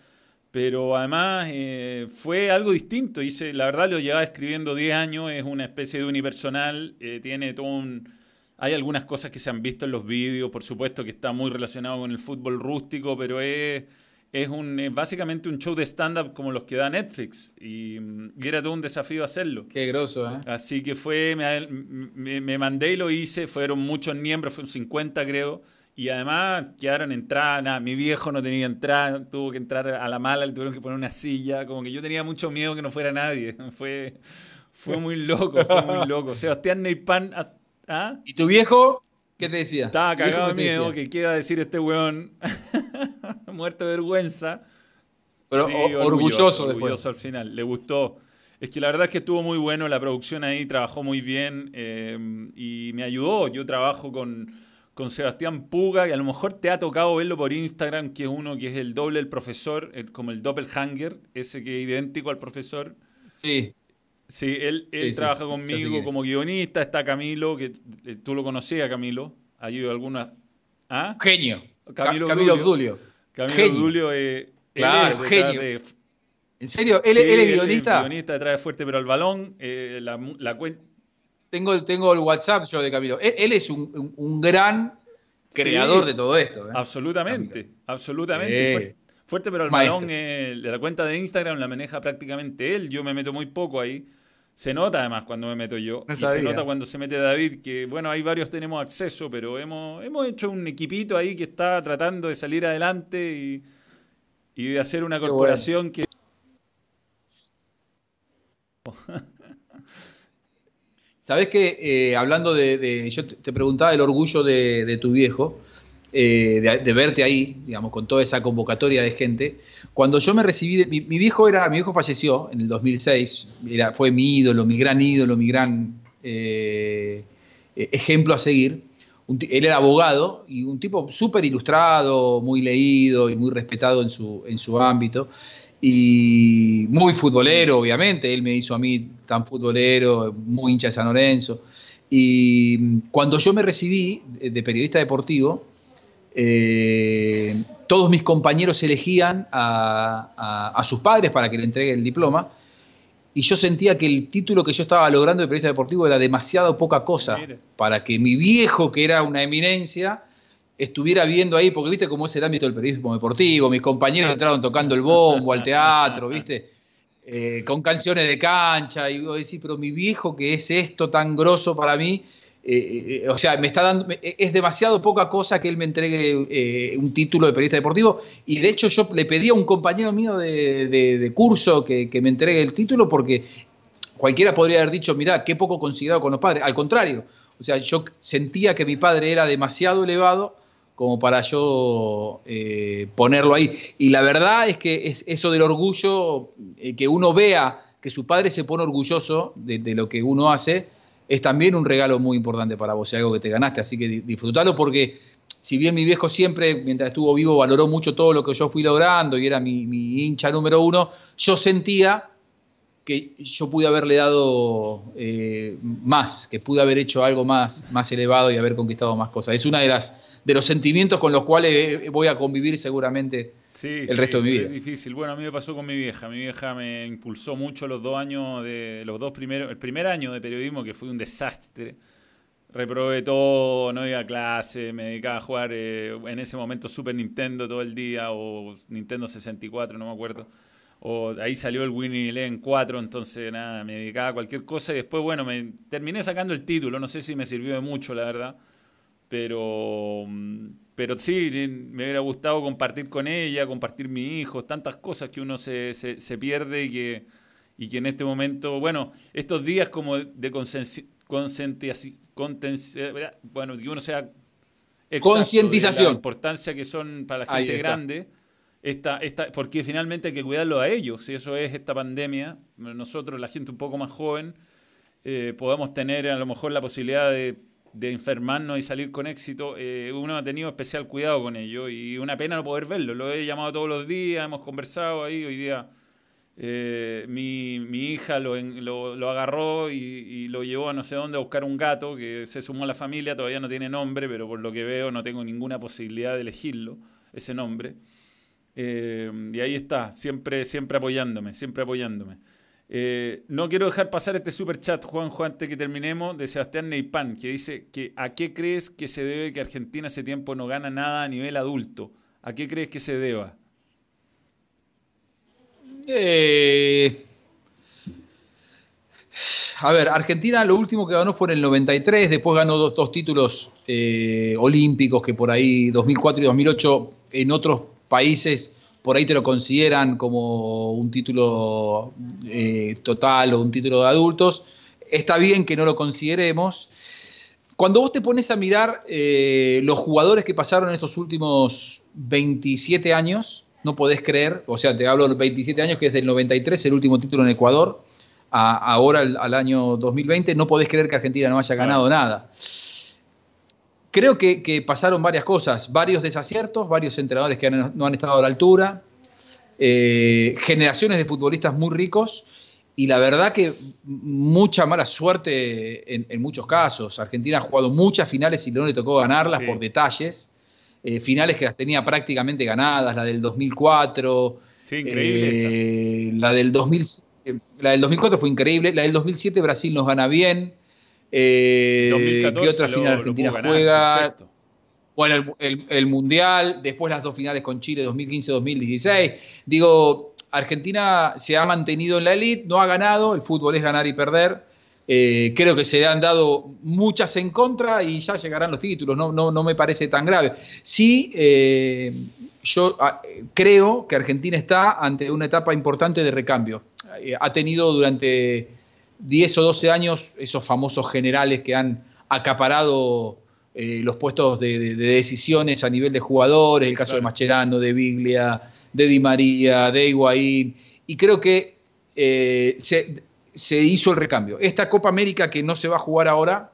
Pero además eh, fue algo distinto. Hice, la verdad lo llevaba escribiendo 10 años, es una especie de unipersonal, eh, tiene todo un hay algunas cosas que se han visto en los vídeos, por supuesto que está muy relacionado con el fútbol rústico, pero es, es, un, básicamente un show de stand-up como los que da Netflix. Y, era todo un desafío hacerlo. Qué groso, ¿eh? Así que fue, me, me, mandé y lo hice, fueron muchos miembros, fueron 50 creo. Y además quedaron entradas, mi viejo no tenía entrada, tuvo que entrar a la mala, le tuvieron que poner una silla, como que yo tenía mucho miedo que no fuera nadie. *laughs* Fue, fue muy loco, fue muy *laughs* loco. Sebastián Neypan ¿Ah? ¿Y tu viejo qué te decía? Estaba cagado de miedo, que qué iba a decir este weón. *laughs* Muerto de vergüenza. Pero orgulloso, orgulloso, al final. Le gustó. Es que la verdad es que estuvo muy bueno, la producción ahí trabajó muy bien eh, y me ayudó. Yo trabajo con, con Sebastián Puga, que a lo mejor te ha tocado verlo por Instagram, que es uno que es el doble del profesor, como el doppelhanger, ese que es idéntico al profesor. Sí. Sí, él, él trabaja conmigo como guionista. Está Camilo, que eh, tú lo conocías, Camilo. Ha ido alguna. ¿Ah? Genio. Camilo, Camilo Obdulio. Camilo Obdulio es. Claro, genio. ¿En serio? ¿Él, es guionista? Guionista, trae fuerte pero al balón. Eh, la, la tengo, tengo el WhatsApp yo de Camilo. Él, es un, un, gran creador de todo esto. ¿eh? Absolutamente, absolutamente. Fuerte, pero el balón, eh, la cuenta de Instagram la maneja prácticamente él. Yo me meto muy poco ahí. Se nota además cuando me meto yo. y se nota cuando se mete David, que bueno, hay varios tenemos acceso, pero hemos, hemos hecho un equipito ahí que está tratando de salir adelante y, de hacer una corporación que... *laughs* Sabes que eh, hablando de, Yo te preguntaba el orgullo de tu viejo. Eh, de, verte ahí, digamos, con toda esa convocatoria de gente. Cuando yo me recibí, mi, viejo era, mi viejo falleció en el 2006, era, fue mi ídolo, mi gran ídolo, mi gran eh, ejemplo a seguir. él era abogado y un tipo súper ilustrado, muy leído y muy respetado en su, en su ámbito. Y muy futbolero, obviamente. Él me hizo a mí tan futbolero, muy hincha de San Lorenzo. Y cuando yo me recibí de periodista deportivo, eh, todos mis compañeros elegían a, sus padres para que le entregue el diploma y yo sentía que el título que yo estaba logrando de periodista deportivo era demasiado poca cosa para que mi viejo, que era una eminencia, estuviera viendo ahí, porque viste cómo es el ámbito del periodismo deportivo, mis compañeros entraron tocando el bombo al teatro, *laughs* viste, eh, con canciones de cancha, y vos decís, pero mi viejo que es esto tan grosso para mí, eh, eh, o sea, me está dando, es demasiado poca cosa que él me entregue un título de periodista deportivo y de hecho yo le pedí a un compañero mío de, curso que, me entregue el título porque cualquiera podría haber dicho, mirá, qué poco considerado con los padres. Al contrario, o sea, yo sentía que mi padre era demasiado elevado como para yo ponerlo ahí. Y la verdad es que es eso del orgullo, que uno vea que su padre se pone orgulloso de, de lo que uno hace, es también un regalo muy importante para vos, es algo que te ganaste, así que disfrutalo porque si bien mi viejo siempre, mientras estuvo vivo, valoró mucho todo lo que yo fui logrando y era mi, hincha número uno, yo sentía que yo pude haberle dado eh, más, que pude haber hecho algo más, más elevado y haber conquistado más cosas. Es uno de, las, de los sentimientos con los cuales voy a convivir seguramente sí, el resto de mi vida. Es difícil. Bueno, a mí me pasó con mi vieja. Mi vieja me impulsó mucho los dos años de los dos primeros, el primer año de periodismo que fue un desastre. Reprobé todo, no iba a clase, me dedicaba a jugar eh, en ese momento Super Nintendo todo el día o Nintendo 64, no me acuerdo. O ahí salió el Winning Eleven 4, entonces nada, me dedicaba a cualquier cosa y después, bueno, me terminé sacando el título, no sé si me sirvió de mucho, la verdad, pero mm, pero sí, me hubiera gustado compartir con ella, compartir mi hijo, tantas cosas que uno se, se, pierde y que, y que en este momento, bueno, estos días como de bueno, que uno sea concientización. La importancia que son para la gente grande. Esta, esta, porque finalmente hay que cuidarlo a ellos, y eso es esta pandemia. Nosotros, la gente un poco más joven, eh, podemos tener a lo mejor la posibilidad de, enfermarnos y salir con éxito. Eh, uno ha tenido especial cuidado con ello y una pena no poder verlo. Lo he llamado todos los días, hemos conversado ahí. Hoy día eh, mi, mi, hija lo, lo, agarró y, lo llevó a no sé dónde a buscar un gato que se sumó a la familia, todavía no tiene nombre, pero por lo que veo no tengo ninguna posibilidad de elegirlo, ese nombre. Eh, y ahí está, siempre, siempre apoyándome, siempre apoyándome. Eh, no quiero dejar pasar este super chat, Juanjo, antes que terminemos, de Sebastián Neipan, que dice que ¿a qué crees que se debe que Argentina hace tiempo no gana nada a nivel adulto? ¿A qué crees que se deba? Eh, a ver, Argentina lo último que ganó fue en el 93, después ganó dos, títulos olímpicos que por ahí 2004 y 2008 en otros países por ahí te lo consideran como un título eh, total o un título de adultos. Está bien que no lo consideremos. Cuando vos te pones a mirar los jugadores que pasaron estos últimos 27 años, no podés creer, o sea, te hablo de 27 años, que es del 93, el último título en Ecuador, ahora al, año 2020, no podés creer que Argentina no haya ganado nada. Creo que, pasaron varias cosas, varios desaciertos, varios entrenadores que no han estado a la altura, eh, generaciones de futbolistas muy ricos y la verdad que mucha mala suerte en, muchos casos. Argentina ha jugado muchas finales y no le tocó ganarlas por detalles. Eh, finales que las tenía prácticamente ganadas, la del 2004. Sí, increíble. Eh, la, del 2000, eh, la del 2004 fue increíble. La del 2007 Brasil nos gana bien. ¿Qué otra final Argentina juega? Bueno, el, Mundial, después las dos finales con Chile 2015-2016. Digo, Argentina se ha mantenido en la elite, no ha ganado, el fútbol es ganar y perder. Eh, creo que se le han dado muchas en contra y ya llegarán los títulos, no, no, no me parece tan grave. Sí, eh, yo ah, creo que Argentina está ante una etapa importante de recambio. Eh, ha tenido durante 10 o 12 años esos famosos generales que han acaparado los puestos de, decisiones a nivel de jugadores, el caso de Mascherano, de Biglia, de Di María, de Higuaín, y creo que se se hizo el recambio. Esta Copa América que no se va a jugar ahora,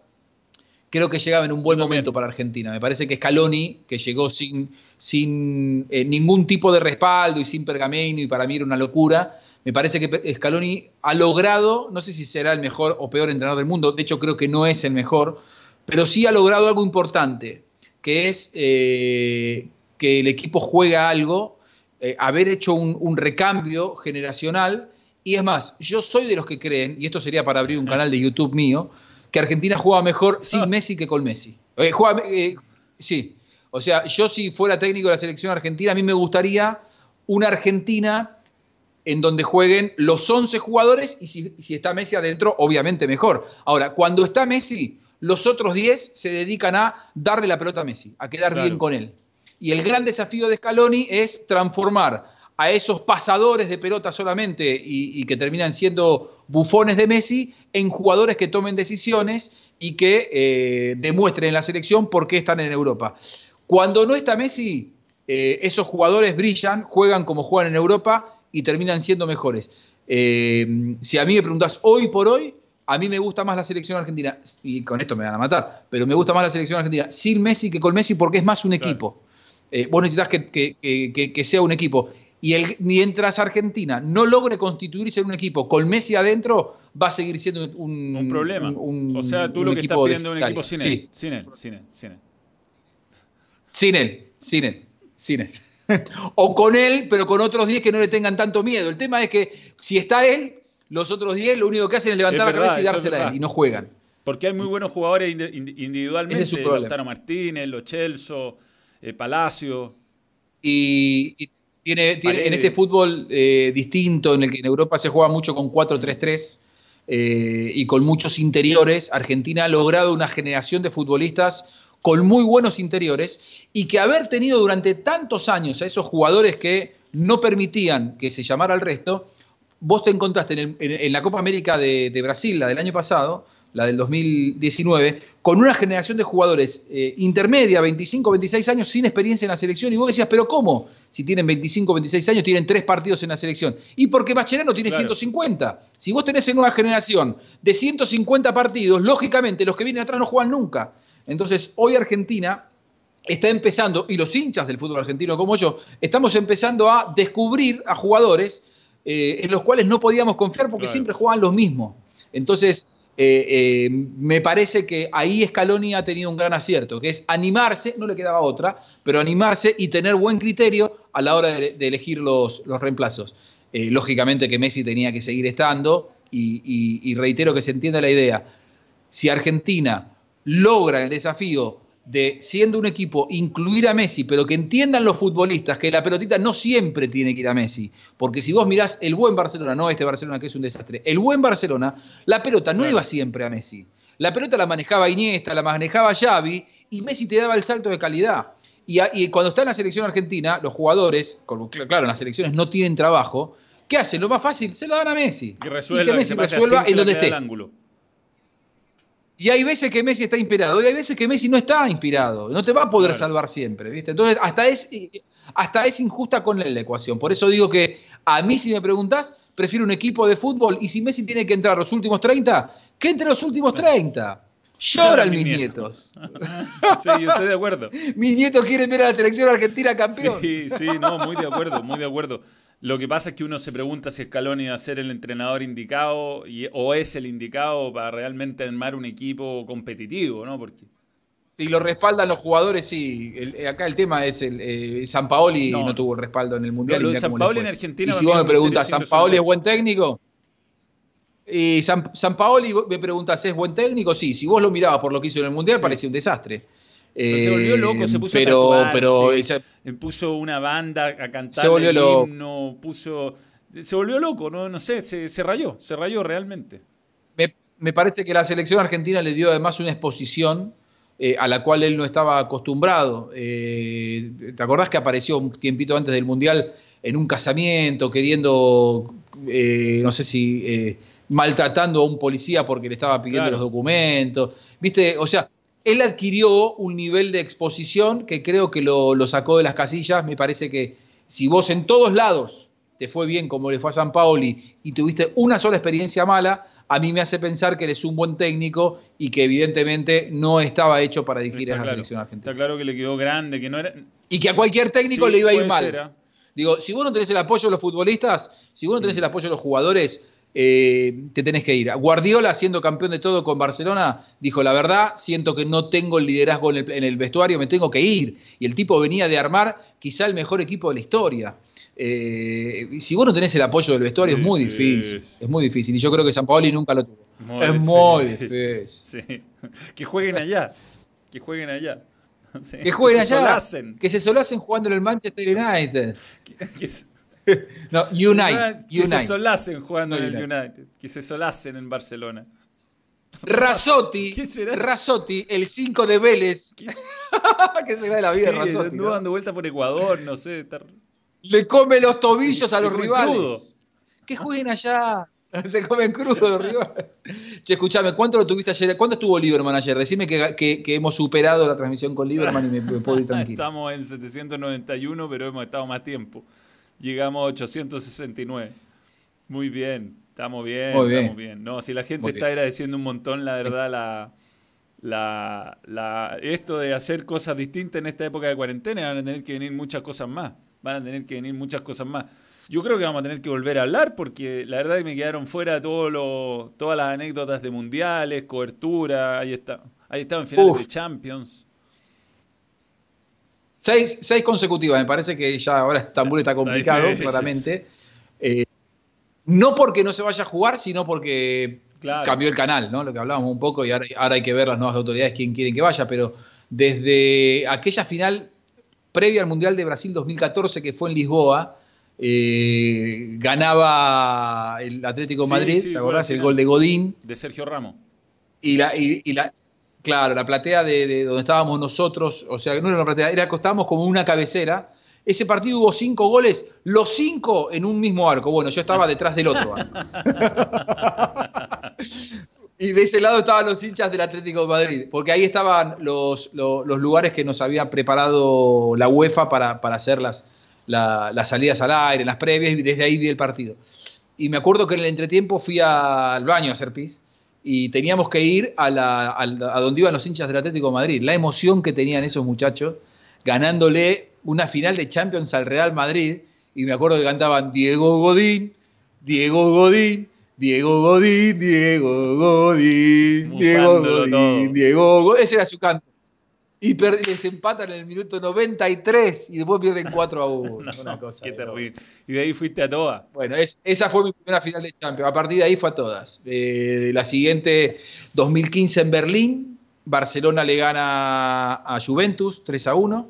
creo que llegaba en un buen momento para Argentina. Me parece que Scaloni, que llegó sin, sin eh, ningún tipo de respaldo y sin pergamino, y para mí era una locura, me parece que Scaloni ha logrado, no sé si será el mejor o peor entrenador del mundo, de hecho creo que no es el mejor, pero sí ha logrado algo importante, que es eh, que el equipo juega algo, eh, haber hecho un recambio generacional y es más, yo soy de los que creen, y esto sería para abrir un canal de YouTube mío, que Argentina juega mejor sin. Messi que con Messi. Eh, eh, sí, o sea, yo si fuera técnico de la selección argentina, a mí me gustaría una Argentina en donde jueguen los 11 jugadores y si, está Messi adentro, obviamente mejor. Ahora, cuando está Messi, los otros 10 se dedican a darle la pelota a Messi, a quedar bien con él. Y el gran desafío de Scaloni es transformar a esos pasadores de pelota solamente y, que terminan siendo bufones de Messi en jugadores que tomen decisiones y que eh, demuestren en la selección por qué están en Europa. Cuando no está Messi, eh, esos jugadores brillan, juegan como juegan en Europa y terminan siendo mejores. Eh, si a mí me preguntas hoy por hoy, a mí me gusta más la selección argentina, y con esto me van a matar, pero me gusta más la selección argentina sin Messi que con Messi porque es más un equipo. vos necesitas que sea un equipo. Y el, mientras Argentina no logre constituirse en un equipo con Messi adentro, va a seguir siendo un, un problema. o sea, tú lo que estás pidiendo es un equipo sin él. Sin él, sin él, sin él. Sin él, sin él, sin él. *laughs* o con él, pero con otros 10 que no le tengan tanto miedo. El tema es que si está él, los otros 10 lo único que hacen es levantar la cabeza y dársela a él y no juegan. Porque hay muy buenos jugadores individualmente, Lautaro Martínez, Lo Celso, eh, Palacio. y, tiene, en este fútbol eh, distinto, en el que en Europa se juega mucho con 4-3-3 eh, y con muchos interiores, Argentina ha logrado una generación de futbolistas con muy buenos interiores y que haber tenido durante tantos años a esos jugadores que no permitían que se llamara al resto, vos te encontraste en, la Copa América de, Brasil, la del año pasado, la del 2019, con una generación de jugadores eh, intermedia, 25, 26 años, sin experiencia en la selección. Y vos decías, ¿pero cómo? Si tienen 25, 26 años, tienen tres partidos en la selección. Y porque Bacherano tiene 150. Si vos tenés en nueva generación de 150 partidos, lógicamente los que vienen atrás no juegan nunca. Entonces, hoy Argentina está empezando, y los hinchas del fútbol argentino como yo, estamos empezando a descubrir a jugadores eh, en los cuales no podíamos confiar porque siempre jugaban los mismos. Entonces, eh, eh, me parece que ahí Scaloni ha tenido un gran acierto, que es animarse, no le quedaba otra, pero animarse y tener buen criterio a la hora de, elegir los, los reemplazos. lógicamente que Messi tenía que seguir estando y reitero que se entienda la idea. Si Argentina logra el desafío de, siendo un equipo, incluir a Messi, pero que entiendan los futbolistas que la pelotita no siempre tiene que ir a Messi. Porque si vos mirás el buen Barcelona, no este Barcelona que es un desastre, el buen Barcelona, la pelota no iba siempre a Messi. La pelota la manejaba Iniesta, la manejaba Xavi y Messi te daba el salto de calidad. Y, cuando está en la selección argentina, los jugadores, claro, en las selecciones no tienen trabajo, ¿qué hacen? Lo más fácil, se lo dan a Messi. Que resuelva, y que Messi resuelva en donde esté. Y hay veces que Messi está inspirado y hay veces que Messi no está inspirado. No te va a poder salvar siempre, ¿viste? Entonces, hasta es, hasta es injusta con la ecuación. Por eso digo que a mí, si me preguntás, prefiero un equipo de fútbol y si Messi tiene que entrar los últimos 30, que entre los últimos 30. Lloran mis nietos. *laughs* sí, yo estoy de acuerdo. *laughs* mis nietos quieren ver a la selección argentina campeón. Sí, sí, no, muy de acuerdo, muy de acuerdo. Lo que pasa es que uno se pregunta si Scaloni va a ser el entrenador indicado o es el indicado para realmente armar un equipo competitivo, ¿no? Porque si lo respaldan los jugadores, sí. acá el tema es el eh, San Paoli no. tuvo respaldo en el mundial. No, San Paoli en Argentina. Y si vos me preguntas, ¿San Paoli es buen técnico? Y San, San Paoli me preguntas, ¿es buen técnico? Sí. Si vos lo mirabas por lo que hizo en el mundial, parecía un desastre se volvió loco, se puso pero, a pero puso una banda a cantar se volvió el himno, puso se volvió loco, no, no sé, se, rayó, se rayó realmente. Me, parece que la selección argentina le dio además una exposición eh, a la cual él no estaba acostumbrado. Eh, ¿Te acordás que apareció un tiempito antes del Mundial en un casamiento queriendo, eh, no sé si, maltratando a un policía porque le estaba pidiendo los documentos? ¿Viste? O sea, él adquirió un nivel de exposición que creo que lo, sacó de las casillas. Me parece que si vos en todos lados te fue bien como le fue a San Paoli y tuviste una sola experiencia mala, a mí me hace pensar que eres un buen técnico y que evidentemente no estaba hecho para dirigir a la selección argentina. Está claro que le quedó grande, que no era... Y que a cualquier técnico le iba a ir mal. ¿ah? Digo, si vos no tenés el apoyo de los futbolistas, si vos no tenés mm. el apoyo de los jugadores, eh, te tenés que ir. Guardiola, siendo campeón de todo con Barcelona, dijo, la verdad, siento que no tengo el liderazgo en el, vestuario, me tengo que ir. Y el tipo venía de armar quizá el mejor equipo de la historia. Eh, si vos no tenés el apoyo del vestuario es muy difícil, es muy difícil. Y yo creo que San Paoli nunca lo tuvo. es muy difícil. *laughs* Que jueguen allá, que jueguen allá. Que jueguen *laughs* allá. Que se solacen jugando en el Manchester United. *laughs* *laughs* no, Unite. Que se solacen jugando en el United. Que se solacen en Barcelona. Razotti, Razotti, el 5 de Vélez. ¿Qué *laughs* será de la vida de Razotti? ¿no? dando vuelta por Ecuador, no sé. Le come los tobillos a los rivales. Que jueguen allá. *laughs* Se comen crudo los rivales. Che, escúchame, ¿cuánto lo tuviste ayer? ¿Cuánto estuvo Lieberman ayer? Decime que, que, hemos superado la transmisión con Lieberman y me puedo ir tranquilo. Estamos en 791, pero hemos estado más tiempo. Llegamos a 869. Muy bien, estamos bien, estamos bien. No, si la gente está agradeciendo un montón, la verdad, la, la, la, esto de hacer cosas distintas en esta época de cuarentena, van a tener que venir muchas cosas más. Van a tener que venir muchas cosas más. Yo creo que vamos a tener que volver a hablar porque la verdad es que me quedaron fuera todo lo, todas las anécdotas de mundiales, cobertura, ahí está. Ahí estaba en finales de Champions. Seis, consecutivas, me parece que ya ahora Estambul está complicado, claramente. Eh, no porque no se vaya a jugar, sino porque cambió el canal, ¿no? Lo que hablábamos un poco y ahora, hay que ver las nuevas autoridades quién quieren que vaya, pero desde aquella final previa al Mundial de Brasil 2014 que fue en Lisboa, eh, ganaba el Atlético Madrid, ¿te acordás? El gol de Godín. De Sergio Ramos. Y la, y, la, Claro, la platea de, donde estábamos nosotros, o sea, no era una platea, era, estábamos como una cabecera Ese partido hubo cinco goles, los cinco en un mismo arco. Bueno, yo estaba detrás del otro arco. *laughs* y de ese lado estaban los hinchas del Atlético de Madrid, porque ahí estaban los, lugares que nos había preparado la UEFA para, hacer las, las salidas al aire, las previas, y desde ahí vi el partido. Y me acuerdo que en el entretiempo fui al baño a hacer pis y teníamos que ir a, la, a, donde iban los hinchas del Atlético de Madrid. La emoción que tenían esos muchachos ganándole una final de Champions al Real Madrid. Y me acuerdo que cantaban Diego Godín, Diego Godín, Diego Godín, Diego Godín, Diego Godín, Diego Godín. Ese era su canto y les empatan en el minuto 93 y después pierden *laughs* 4 a 1. una cosa. Qué terrible. Y de ahí fuiste a todas. Bueno, esa fue mi primera final de Champions. A partir de ahí fue a todas. Eh, la siguiente, 2015 en Berlín. Barcelona le gana a Juventus 3 a 1.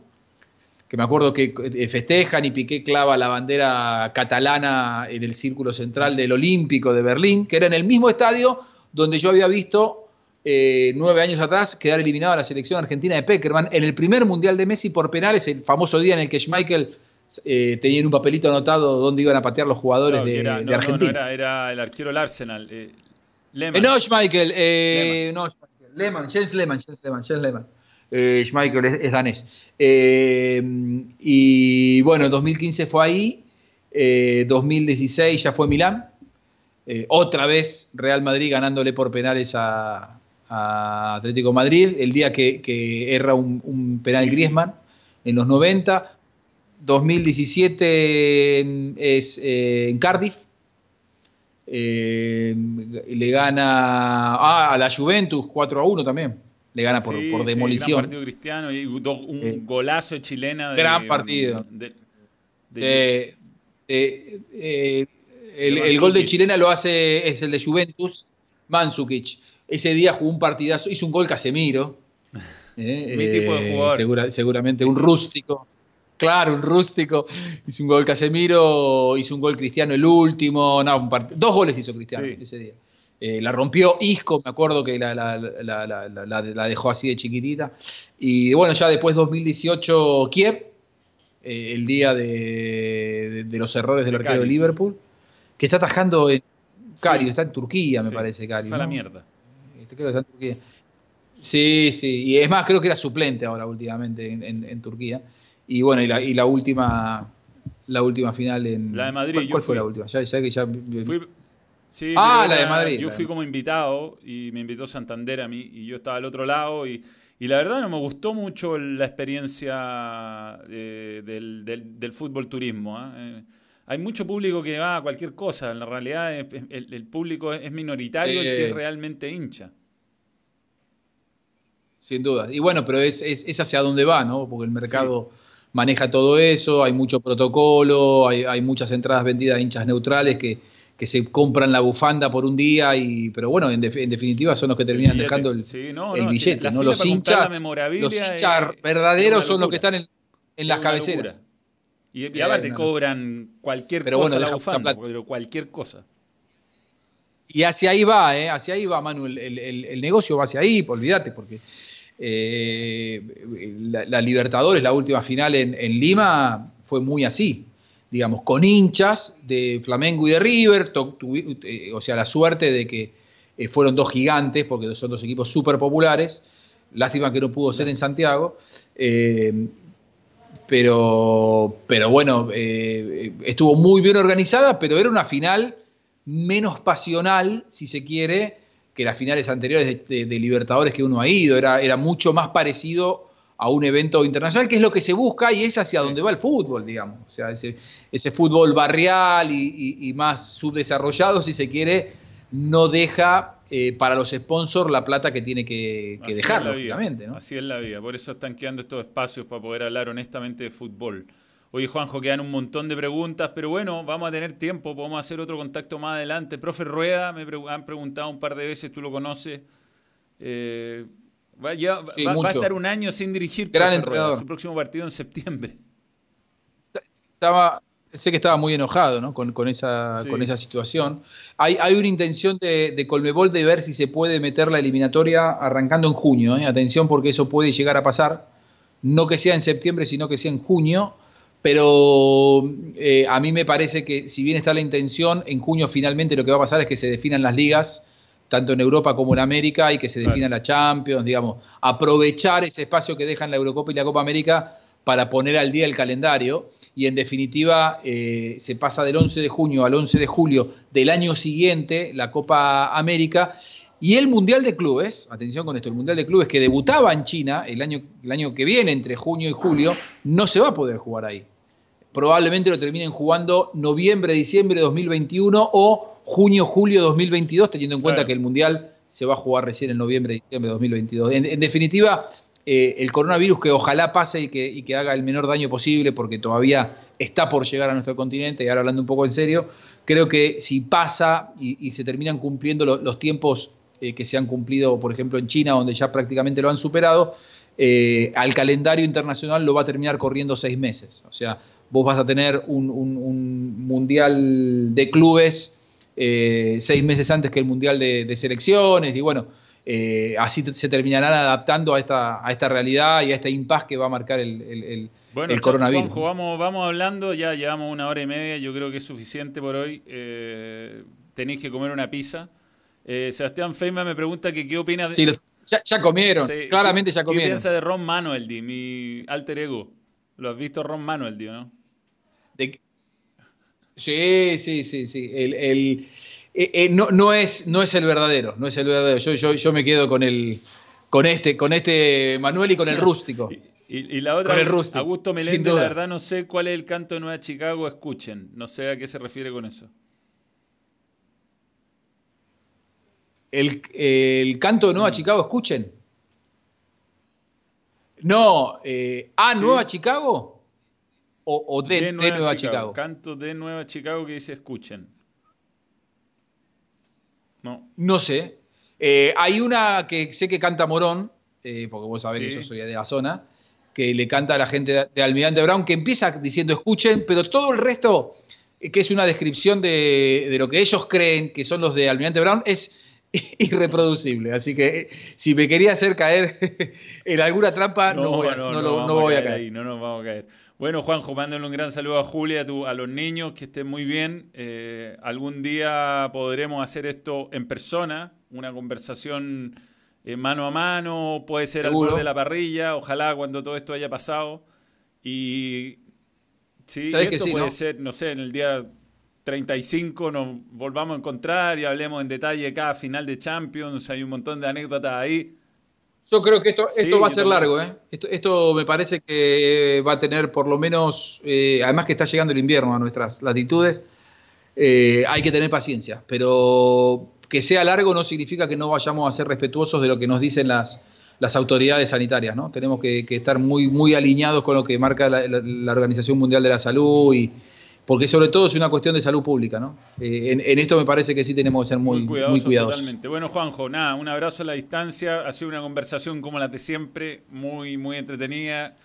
Que me acuerdo que eh, festejan y Piqué clava la bandera catalana en el círculo central del Olímpico de Berlín, que era en el mismo estadio donde yo había visto eh, nueve años atrás quedar eliminado a la selección argentina de Peckerman en el primer Mundial de Messi por penales, el famoso día en el que Schmeichel eh, tenía en un papelito anotado dónde iban a patear los jugadores de, Argentina. era, el arquero del Arsenal. Eh, no, Schmeichel, no, Schmeichel, Lehmann, Jens Lehmann, Jens Lehmann, Jens Lehmann. Schmeichel es, danés. y bueno, 2015 fue ahí, 2016 ya fue Milán. otra vez Real Madrid ganándole por penales a, a Atlético Madrid, el día que, erra un, penal Griezmann en los 90. 2017 es eh, en Cardiff. Eh, le gana ah, a la Juventus 4 a 1 también. Le gana por, demolición. gran partido cristiano y un eh, golazo chilena. gran partido. el, gol de chilena lo hace, es el de Juventus, Mansukic. Ese día jugó un partidazo, hizo un gol Casemiro. *laughs* Eh, Mi tipo de eh, jugador. seguramente un rústico. Claro, un rústico. Hizo un gol Casemiro, hizo un gol Cristiano el último. No, dos goles hizo Cristiano ese día. Eh, la rompió Isco, me acuerdo que la, la, dejó así de chiquitita. Y bueno, ya después 2018 Kiev, el día de, los errores del arquero de Liverpool, que está atajando en Cario, está en Turquía, me parece, Cario. Fue la mierda. Sí, sí, y es más, creo que era suplente ahora últimamente en, Turquía. Y bueno, y la, última la última final en... La de Madrid. ¿Cuál, fue la última? Ya, que ya... ah, la de Madrid. Yo fui como invitado y me invitó Santander a mí y yo estaba al otro lado y, la verdad no me gustó mucho la experiencia eh, del, fútbol turismo. ¿ah? Eh, hay mucho público que va a cualquier cosa. En la realidad el, público es minoritario el que es realmente hincha. Sin duda. Y bueno, pero es, es, hacia dónde va, ¿no? Porque el mercado maneja todo eso, hay mucho protocolo, hay, muchas entradas vendidas a hinchas neutrales que, se compran la bufanda por un día, y pero bueno, en, definitiva son los que terminan dejando el, billete, ¿no? Los hinchas, los hinchas verdaderos son los que están en, las cabeceras. Y, y ahora te cobran cualquier pero cosa la bufanda, pero cualquier cosa. Y hacia ahí va, ¿eh? hacia ahí va, Manuel. El, negocio va hacia ahí, olvídate, porque eh, la, Libertadores, la última final en, Lima, fue muy así, digamos, con hinchas de Flamengo y de River, eh, o sea, la suerte de que eh, fueron dos gigantes, porque son dos equipos súper populares, lástima que no pudo ser en Santiago, pero, pero bueno, estuvo muy bien organizada, pero era una final menos pasional, si se quiere, que las finales anteriores de, Libertadores que uno ha ido. Era, era mucho más parecido a un evento internacional, que es lo que se busca y es hacia donde va el fútbol, digamos. O sea, ese, ese fútbol barrial y, más subdesarrollado, si se quiere, no deja eh, para los sponsors la plata que tiene que, dejar, lógicamente. Así es la vida, por eso están quedando estos espacios para poder hablar honestamente de fútbol. Oye, Juanjo, quedan un montón de preguntas, pero bueno, vamos a tener tiempo, podemos hacer otro contacto más adelante. Profe Rueda, me han preguntado un par de veces, tú lo conoces. Eh, va, a estar un año sin dirigir Gran Rueda, su próximo partido en septiembre. Estaba, sé que estaba muy enojado ¿no? con, esa, con esa situación. Hay, hay una intención de, de, Colmebol de ver si se puede meter la eliminatoria arrancando en junio. ¿eh? Atención porque eso puede llegar a pasar. No que sea en septiembre, sino que sea en junio pero eh, a mí me parece que si bien está la intención, en junio finalmente lo que va a pasar es que se definan las ligas, tanto en Europa como en América, y que se defina la Champions, digamos, aprovechar ese espacio que dejan la Eurocopa y la Copa América para poner al día el calendario. Y en definitiva eh, se pasa del 11 de junio al 11 de julio del año siguiente la Copa América. Y el Mundial de Clubes, atención con esto, el Mundial de Clubes que debutaba en China el año, el año que viene, entre junio y julio, no se va a poder jugar ahí. Probablemente lo terminen jugando noviembre, diciembre de 2021 o junio, julio de 2022, teniendo en cuenta que el Mundial se va a jugar recién en noviembre, diciembre de 2022. en definitiva, eh, el coronavirus que ojalá pase y que, haga el menor daño posible, porque todavía está por llegar a nuestro continente, y ahora hablando un poco en serio, creo que si pasa y, se terminan cumpliendo los tiempos eh, que se han cumplido, por ejemplo, en China, donde ya prácticamente lo han superado, eh, al calendario internacional lo va a terminar corriendo seis meses. O sea, vos vas a tener un, mundial de clubes seis meses antes que el mundial de selecciones, y bueno, eh, así se terminarán adaptando a esta, a esta realidad y a este impasse que va a marcar el, el, el coronavirus. vamos, vamos hablando, ya llevamos una hora y media, yo creo que es suficiente por hoy. Eh, tenéis que comer una pizza. Eh, Sebastián Feima me pregunta que qué opina de... Sí, ya, comieron, claramente ya comieron. ¿Qué piensa de Ron Manuel, mi alter ego? ¿Lo has visto Ron Manuel, no? Sí, sí, sí, sí. el eh, eh, no, no, es, no es el verdadero, no es el verdadero. Yo, yo, me quedo con el con este, con este Manuel y con el rústico. Y, la otra, con el rústico, Augusto Meléndez, la verdad no sé cuál es el canto de Nueva Chicago, escuchen. No sé a qué se refiere con eso. El, canto de Nueva mm. Chicago, escuchen. No, eh, ¿a Nueva Chicago? ¿O, de, Nueva, Chicago? Canto de Nueva Chicago que dice escuchen. No. No sé. Eh, hay una que sé que canta Morón, eh, porque vos sabés que yo soy de la zona, que le canta a la gente de, Almirante Brown, que empieza diciendo escuchen, pero todo el resto, eh, que es una descripción de, lo que ellos creen que son los de Almirante Brown, es *laughs* irreproducible. Así que si me quería hacer caer *laughs* en alguna trampa, no, voy a, caer. no nos vamos a caer. Bueno, Juanjo, mándale un gran saludo a Julia, a, a los niños, que estén muy bien. Eh, algún día podremos hacer esto en persona, una conversación eh, mano a mano, puede ser al borde de la parrilla, ojalá cuando todo esto haya pasado. Y sí, esto puede ser, no sé, en el día 35 nos volvamos a encontrar y hablemos en detalle cada final de Champions, hay un montón de anécdotas ahí. Yo creo que esto, esto va a ser largo, ¿eh? Esto, me parece que va a tener por lo menos, eh, además que está llegando el invierno a nuestras latitudes, eh, hay que tener paciencia, pero que sea largo no significa que no vayamos a ser respetuosos de lo que nos dicen las, las autoridades sanitarias, ¿no? Tenemos que, estar muy, muy alineados con lo que marca la Organización Mundial de la Salud y, porque sobre todo es una cuestión de salud pública, ¿no? Eh, en, esto me parece que sí tenemos que ser muy, muy cuidadosos. Totalmente. Bueno, Juanjo, nada, un abrazo a la distancia. Ha sido una conversación como la de siempre, muy, muy entretenida,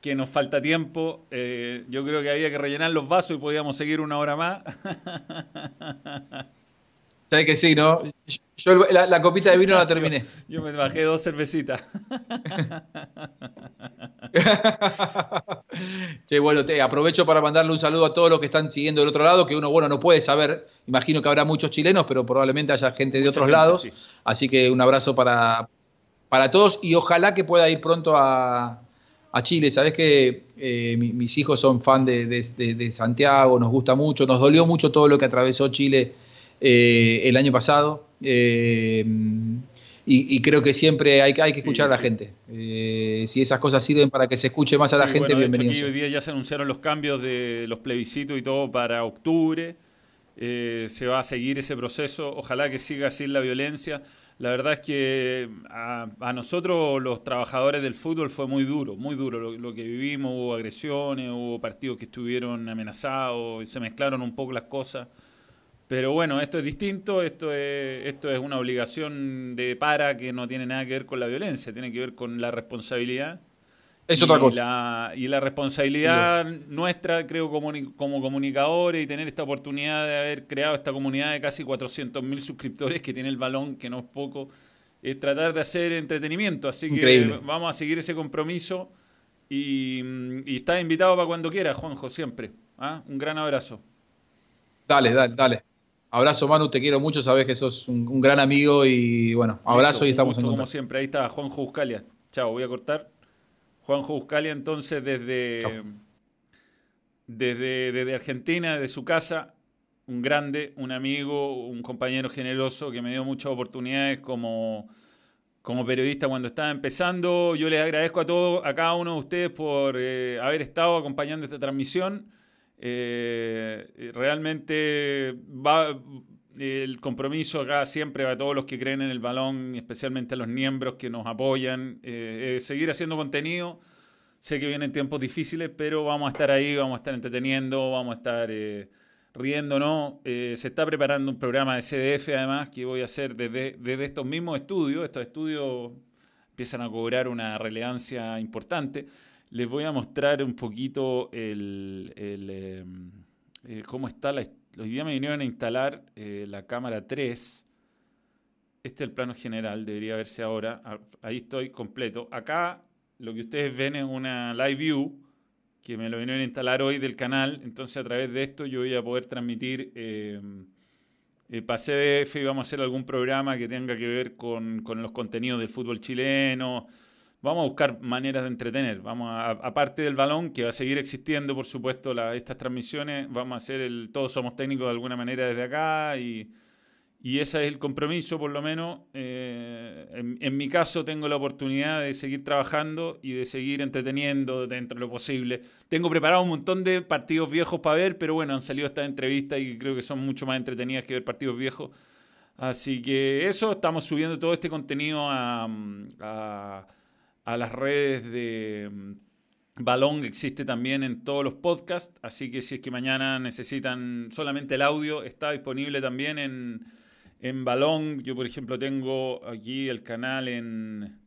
que nos falta tiempo. Eh, yo creo que había que rellenar los vasos y podíamos seguir una hora más. *laughs* ¿Sabes que sí, no? Yo la, copita de vino la terminé. *laughs* Yo me bajé dos cervecitas. *laughs* che, bueno, te aprovecho para mandarle un saludo a todos los que están siguiendo del otro lado, que uno, bueno, no puede saber, imagino que habrá muchos chilenos, pero probablemente haya gente de otros lados. Así que un abrazo para, para todos y ojalá que pueda ir pronto a, Chile. Sabes que eh, mis hijos son fan de, Santiago, nos gusta mucho, nos dolió mucho todo lo que atravesó Chile eh, el año pasado. Eh, y, creo que siempre hay, hay que escuchar a la gente. Eh, si esas cosas sirven para que se escuche más a la gente, bienvenido. hoy día ya se anunciaron los cambios de los plebiscitos y todo para octubre. Eh, se va a seguir ese proceso. Ojalá que siga así la violencia. La verdad es que a, nosotros, los trabajadores del fútbol, fue muy duro, muy duro lo, lo, que vivimos. Hubo agresiones, hubo partidos que estuvieron amenazados, se mezclaron un poco las cosas. Pero bueno, esto es distinto, esto es, esto es una obligación de para que no tiene nada que ver con la violencia, tiene que ver con la responsabilidad. Es otra cosa. y la responsabilidad nuestra, creo, como, como comunicadores y tener esta oportunidad de haber creado esta comunidad de casi 400.000 suscriptores que tiene el balón, que no es poco, es tratar de hacer entretenimiento. Así que vamos a seguir ese compromiso Y, y estás invitado para cuando quieras, Juanjo, siempre. ¿ah? Un gran abrazo. Dale, dale, dale. Abrazo, Manu, te quiero mucho, sabes que sos un, gran amigo y bueno, abrazo y estamos en contacto. Como siempre, ahí está Juanjo Buscalia. Chao, voy a cortar. Juanjo Buscalia, entonces, desde, desde, desde Argentina, desde su casa, un grande, un amigo, un compañero generoso que me dio muchas oportunidades como, como periodista cuando estaba empezando. Yo les agradezco a todos, a cada uno de ustedes por eh, haber estado acompañando esta transmisión. Eh, realmente va, el compromiso acá siempre a todos los que creen en el balón, especialmente a los miembros que nos apoyan, eh, seguir haciendo contenido. Sé que vienen tiempos difíciles, pero vamos a estar ahí, vamos a estar entreteniendo, vamos a estar eh, riéndonos. se está preparando un programa de CDF, además, que voy a hacer desde, desde estos mismos estudios. Estos estudios empiezan a cobrar una relevancia importante les voy a mostrar un poquito el, em, eh, cómo está la... Hoy día me vinieron a instalar eh, la cámara 3. Este es el plano general, debería verse ahora. Ah, ahí estoy completo. Acá lo que ustedes ven es una live view que me lo vinieron a instalar hoy del canal. Entonces a través de esto yo voy a poder transmitir eh, para CDF y vamos a hacer algún programa que tenga que ver con, con los contenidos del fútbol chileno vamos a buscar maneras de entretener. Vamos a, aparte del balón, que va a seguir existiendo, por supuesto, estas transmisiones, vamos a hacer el todos somos técnicos de alguna manera desde acá y, ese es el compromiso, por lo menos. Eh, en, mi caso, tengo la oportunidad de seguir trabajando y de seguir entreteniendo dentro de lo posible. Tengo preparado un montón de partidos viejos para ver, pero bueno, han salido estas entrevistas y creo que son mucho más entretenidas que ver partidos viejos. Así que eso, estamos subiendo todo este contenido a a las redes de mm, Balón existe también en todos los podcasts, así que si es que mañana necesitan solamente el audio, está disponible también en, en Balón. Yo, por ejemplo, tengo aquí el canal en...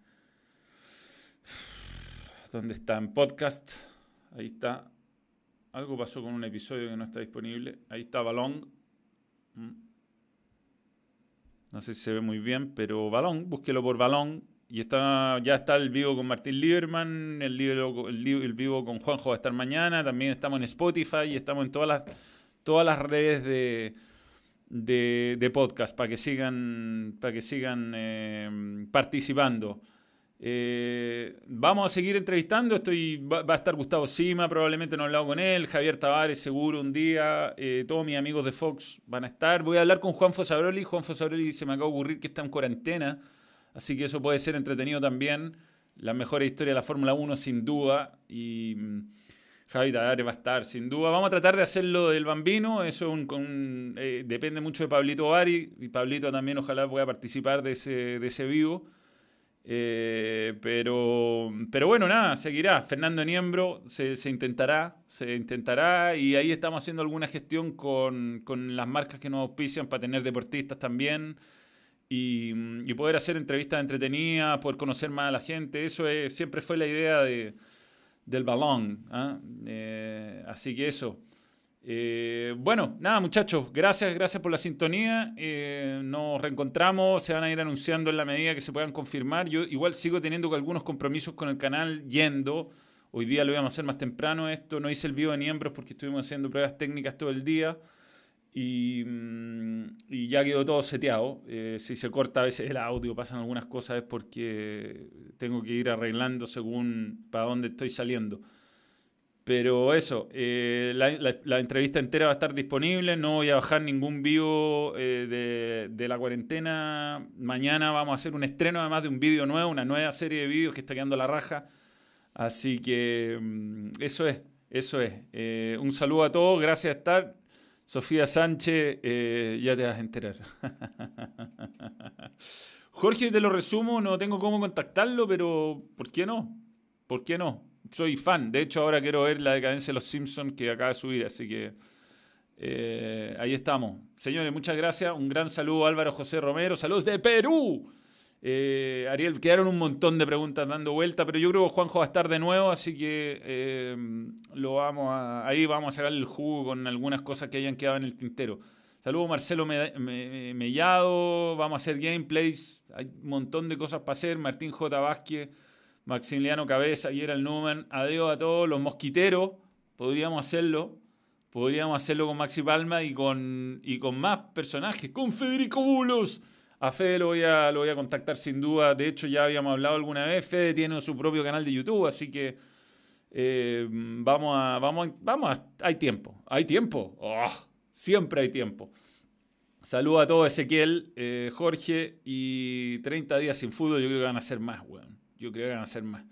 ¿Dónde está? En podcast. Ahí está. Algo pasó con un episodio que no está disponible. Ahí está Balón. Mm. No sé si se ve muy bien, pero Balón, búsquelo por Balón y está, ya está el vivo con Martín Lieberman, el, vivo, el, vivo con Juanjo va a estar mañana, también estamos en Spotify y estamos en todas las, todas las redes de, de, podcast para que sigan, para que sigan eh, participando. Eh, vamos a seguir entrevistando. Estoy, va, a estar Gustavo Sima, probablemente no he hablado con él. Javier Tavares, seguro un día. Eh, todos mis amigos de Fox van a estar. Voy a hablar con Juan Fosabroli. Juan Fosabroli se me acaba de ocurrir que está en cuarentena. Así que eso puede ser entretenido también. La mejor historia de la Fórmula 1, sin duda. Y mm, Javi Tadares va a estar, sin duda. Vamos a tratar de hacerlo del Bambino. Eso eh, depende mucho de Pablito Bari. Y Pablito también ojalá pueda participar de ese, de ese vivo. Eh, pero, pero bueno, nada, seguirá. Fernando Niembro se, se, intentará, se intentará y ahí estamos haciendo alguna gestión con, con las marcas que nos auspician para tener deportistas también y, poder hacer entrevistas entretenidas, poder conocer más a la gente. Eso siempre fue la idea de, del balón. ¿ah? Eh, así que eso. Eh, bueno, nada muchachos, gracias, gracias por la sintonía. Eh, nos reencontramos, se van a ir anunciando en la medida que se puedan confirmar. Yo igual sigo teniendo algunos compromisos con el canal yendo. Hoy día lo íbamos a hacer más temprano esto. No hice el vivo de miembros porque estuvimos haciendo pruebas técnicas todo el día. Mm, y, ya quedó todo seteado. Eh, si se corta a veces el audio, pasan algunas cosas, es porque tengo que ir arreglando según para dónde estoy saliendo. Pero eso, eh, la, entrevista entera va a estar disponible, no voy a bajar ningún vivo eh, de, de, la cuarentena. Mañana vamos a hacer un estreno además de un vídeo nuevo, una nueva serie de vídeos que está quedando la raja. Así que mm, eso es, eso es. un saludo a todos, gracias a estar. Sofía Sánchez, eh, ya te vas a enterar. *laughs* Jorge, te lo resumo, no tengo cómo contactarlo, pero ¿por qué no? ¿Por qué no? Soy fan. De hecho, ahora quiero ver la decadencia de los Simpsons que acaba de subir, así que eh, ahí estamos. Señores, muchas gracias. Un gran saludo Álvaro José Romero. Saludos de Perú. Eh, Ariel, quedaron un montón de preguntas dando vuelta, pero yo creo que Juanjo va a estar de nuevo, así que eh, lo vamos a, ahí vamos a sacar el jugo con algunas cosas que hayan quedado en el tintero. Saludos Marcelo Mellado, vamos a hacer gameplays, hay un montón de cosas para hacer. Martín J. Vázquez, Maximiliano Cabeza, Gerald Newman, adiós a todos los mosquiteros, podríamos hacerlo. Podríamos hacerlo con Maxi Palma y con, y con más personajes, con Federico Bulos. A Fede lo voy a, lo voy a contactar sin duda. De hecho, ya habíamos hablado alguna vez. Fede tiene su propio canal de YouTube, así que eh, vamos a. Vamos, vamos hay tiempo. Hay tiempo. Oh, siempre hay tiempo. Saludos a todos, Ezequiel, eh, Jorge y 30 días sin fútbol. Yo creo que van a ser más, weón. Yo creo que van a ser más.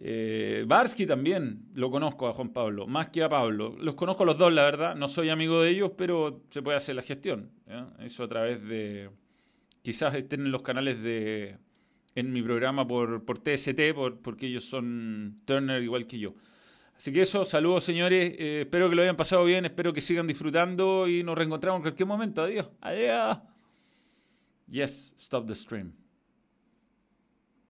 Eh, Barsky también lo conozco a Juan Pablo, más que a Pablo. Los conozco los dos, la verdad. No soy amigo de ellos, pero se puede hacer la gestión. Eso a través de. Quizás estén en los canales de. En mi programa por, por TST, porque ellos son Turner igual que yo. Así que eso, saludos señores. Eh, espero que lo hayan pasado bien, espero que sigan disfrutando y nos reencontramos en cualquier momento. Adiós. Adiós. Yes, stop the stream.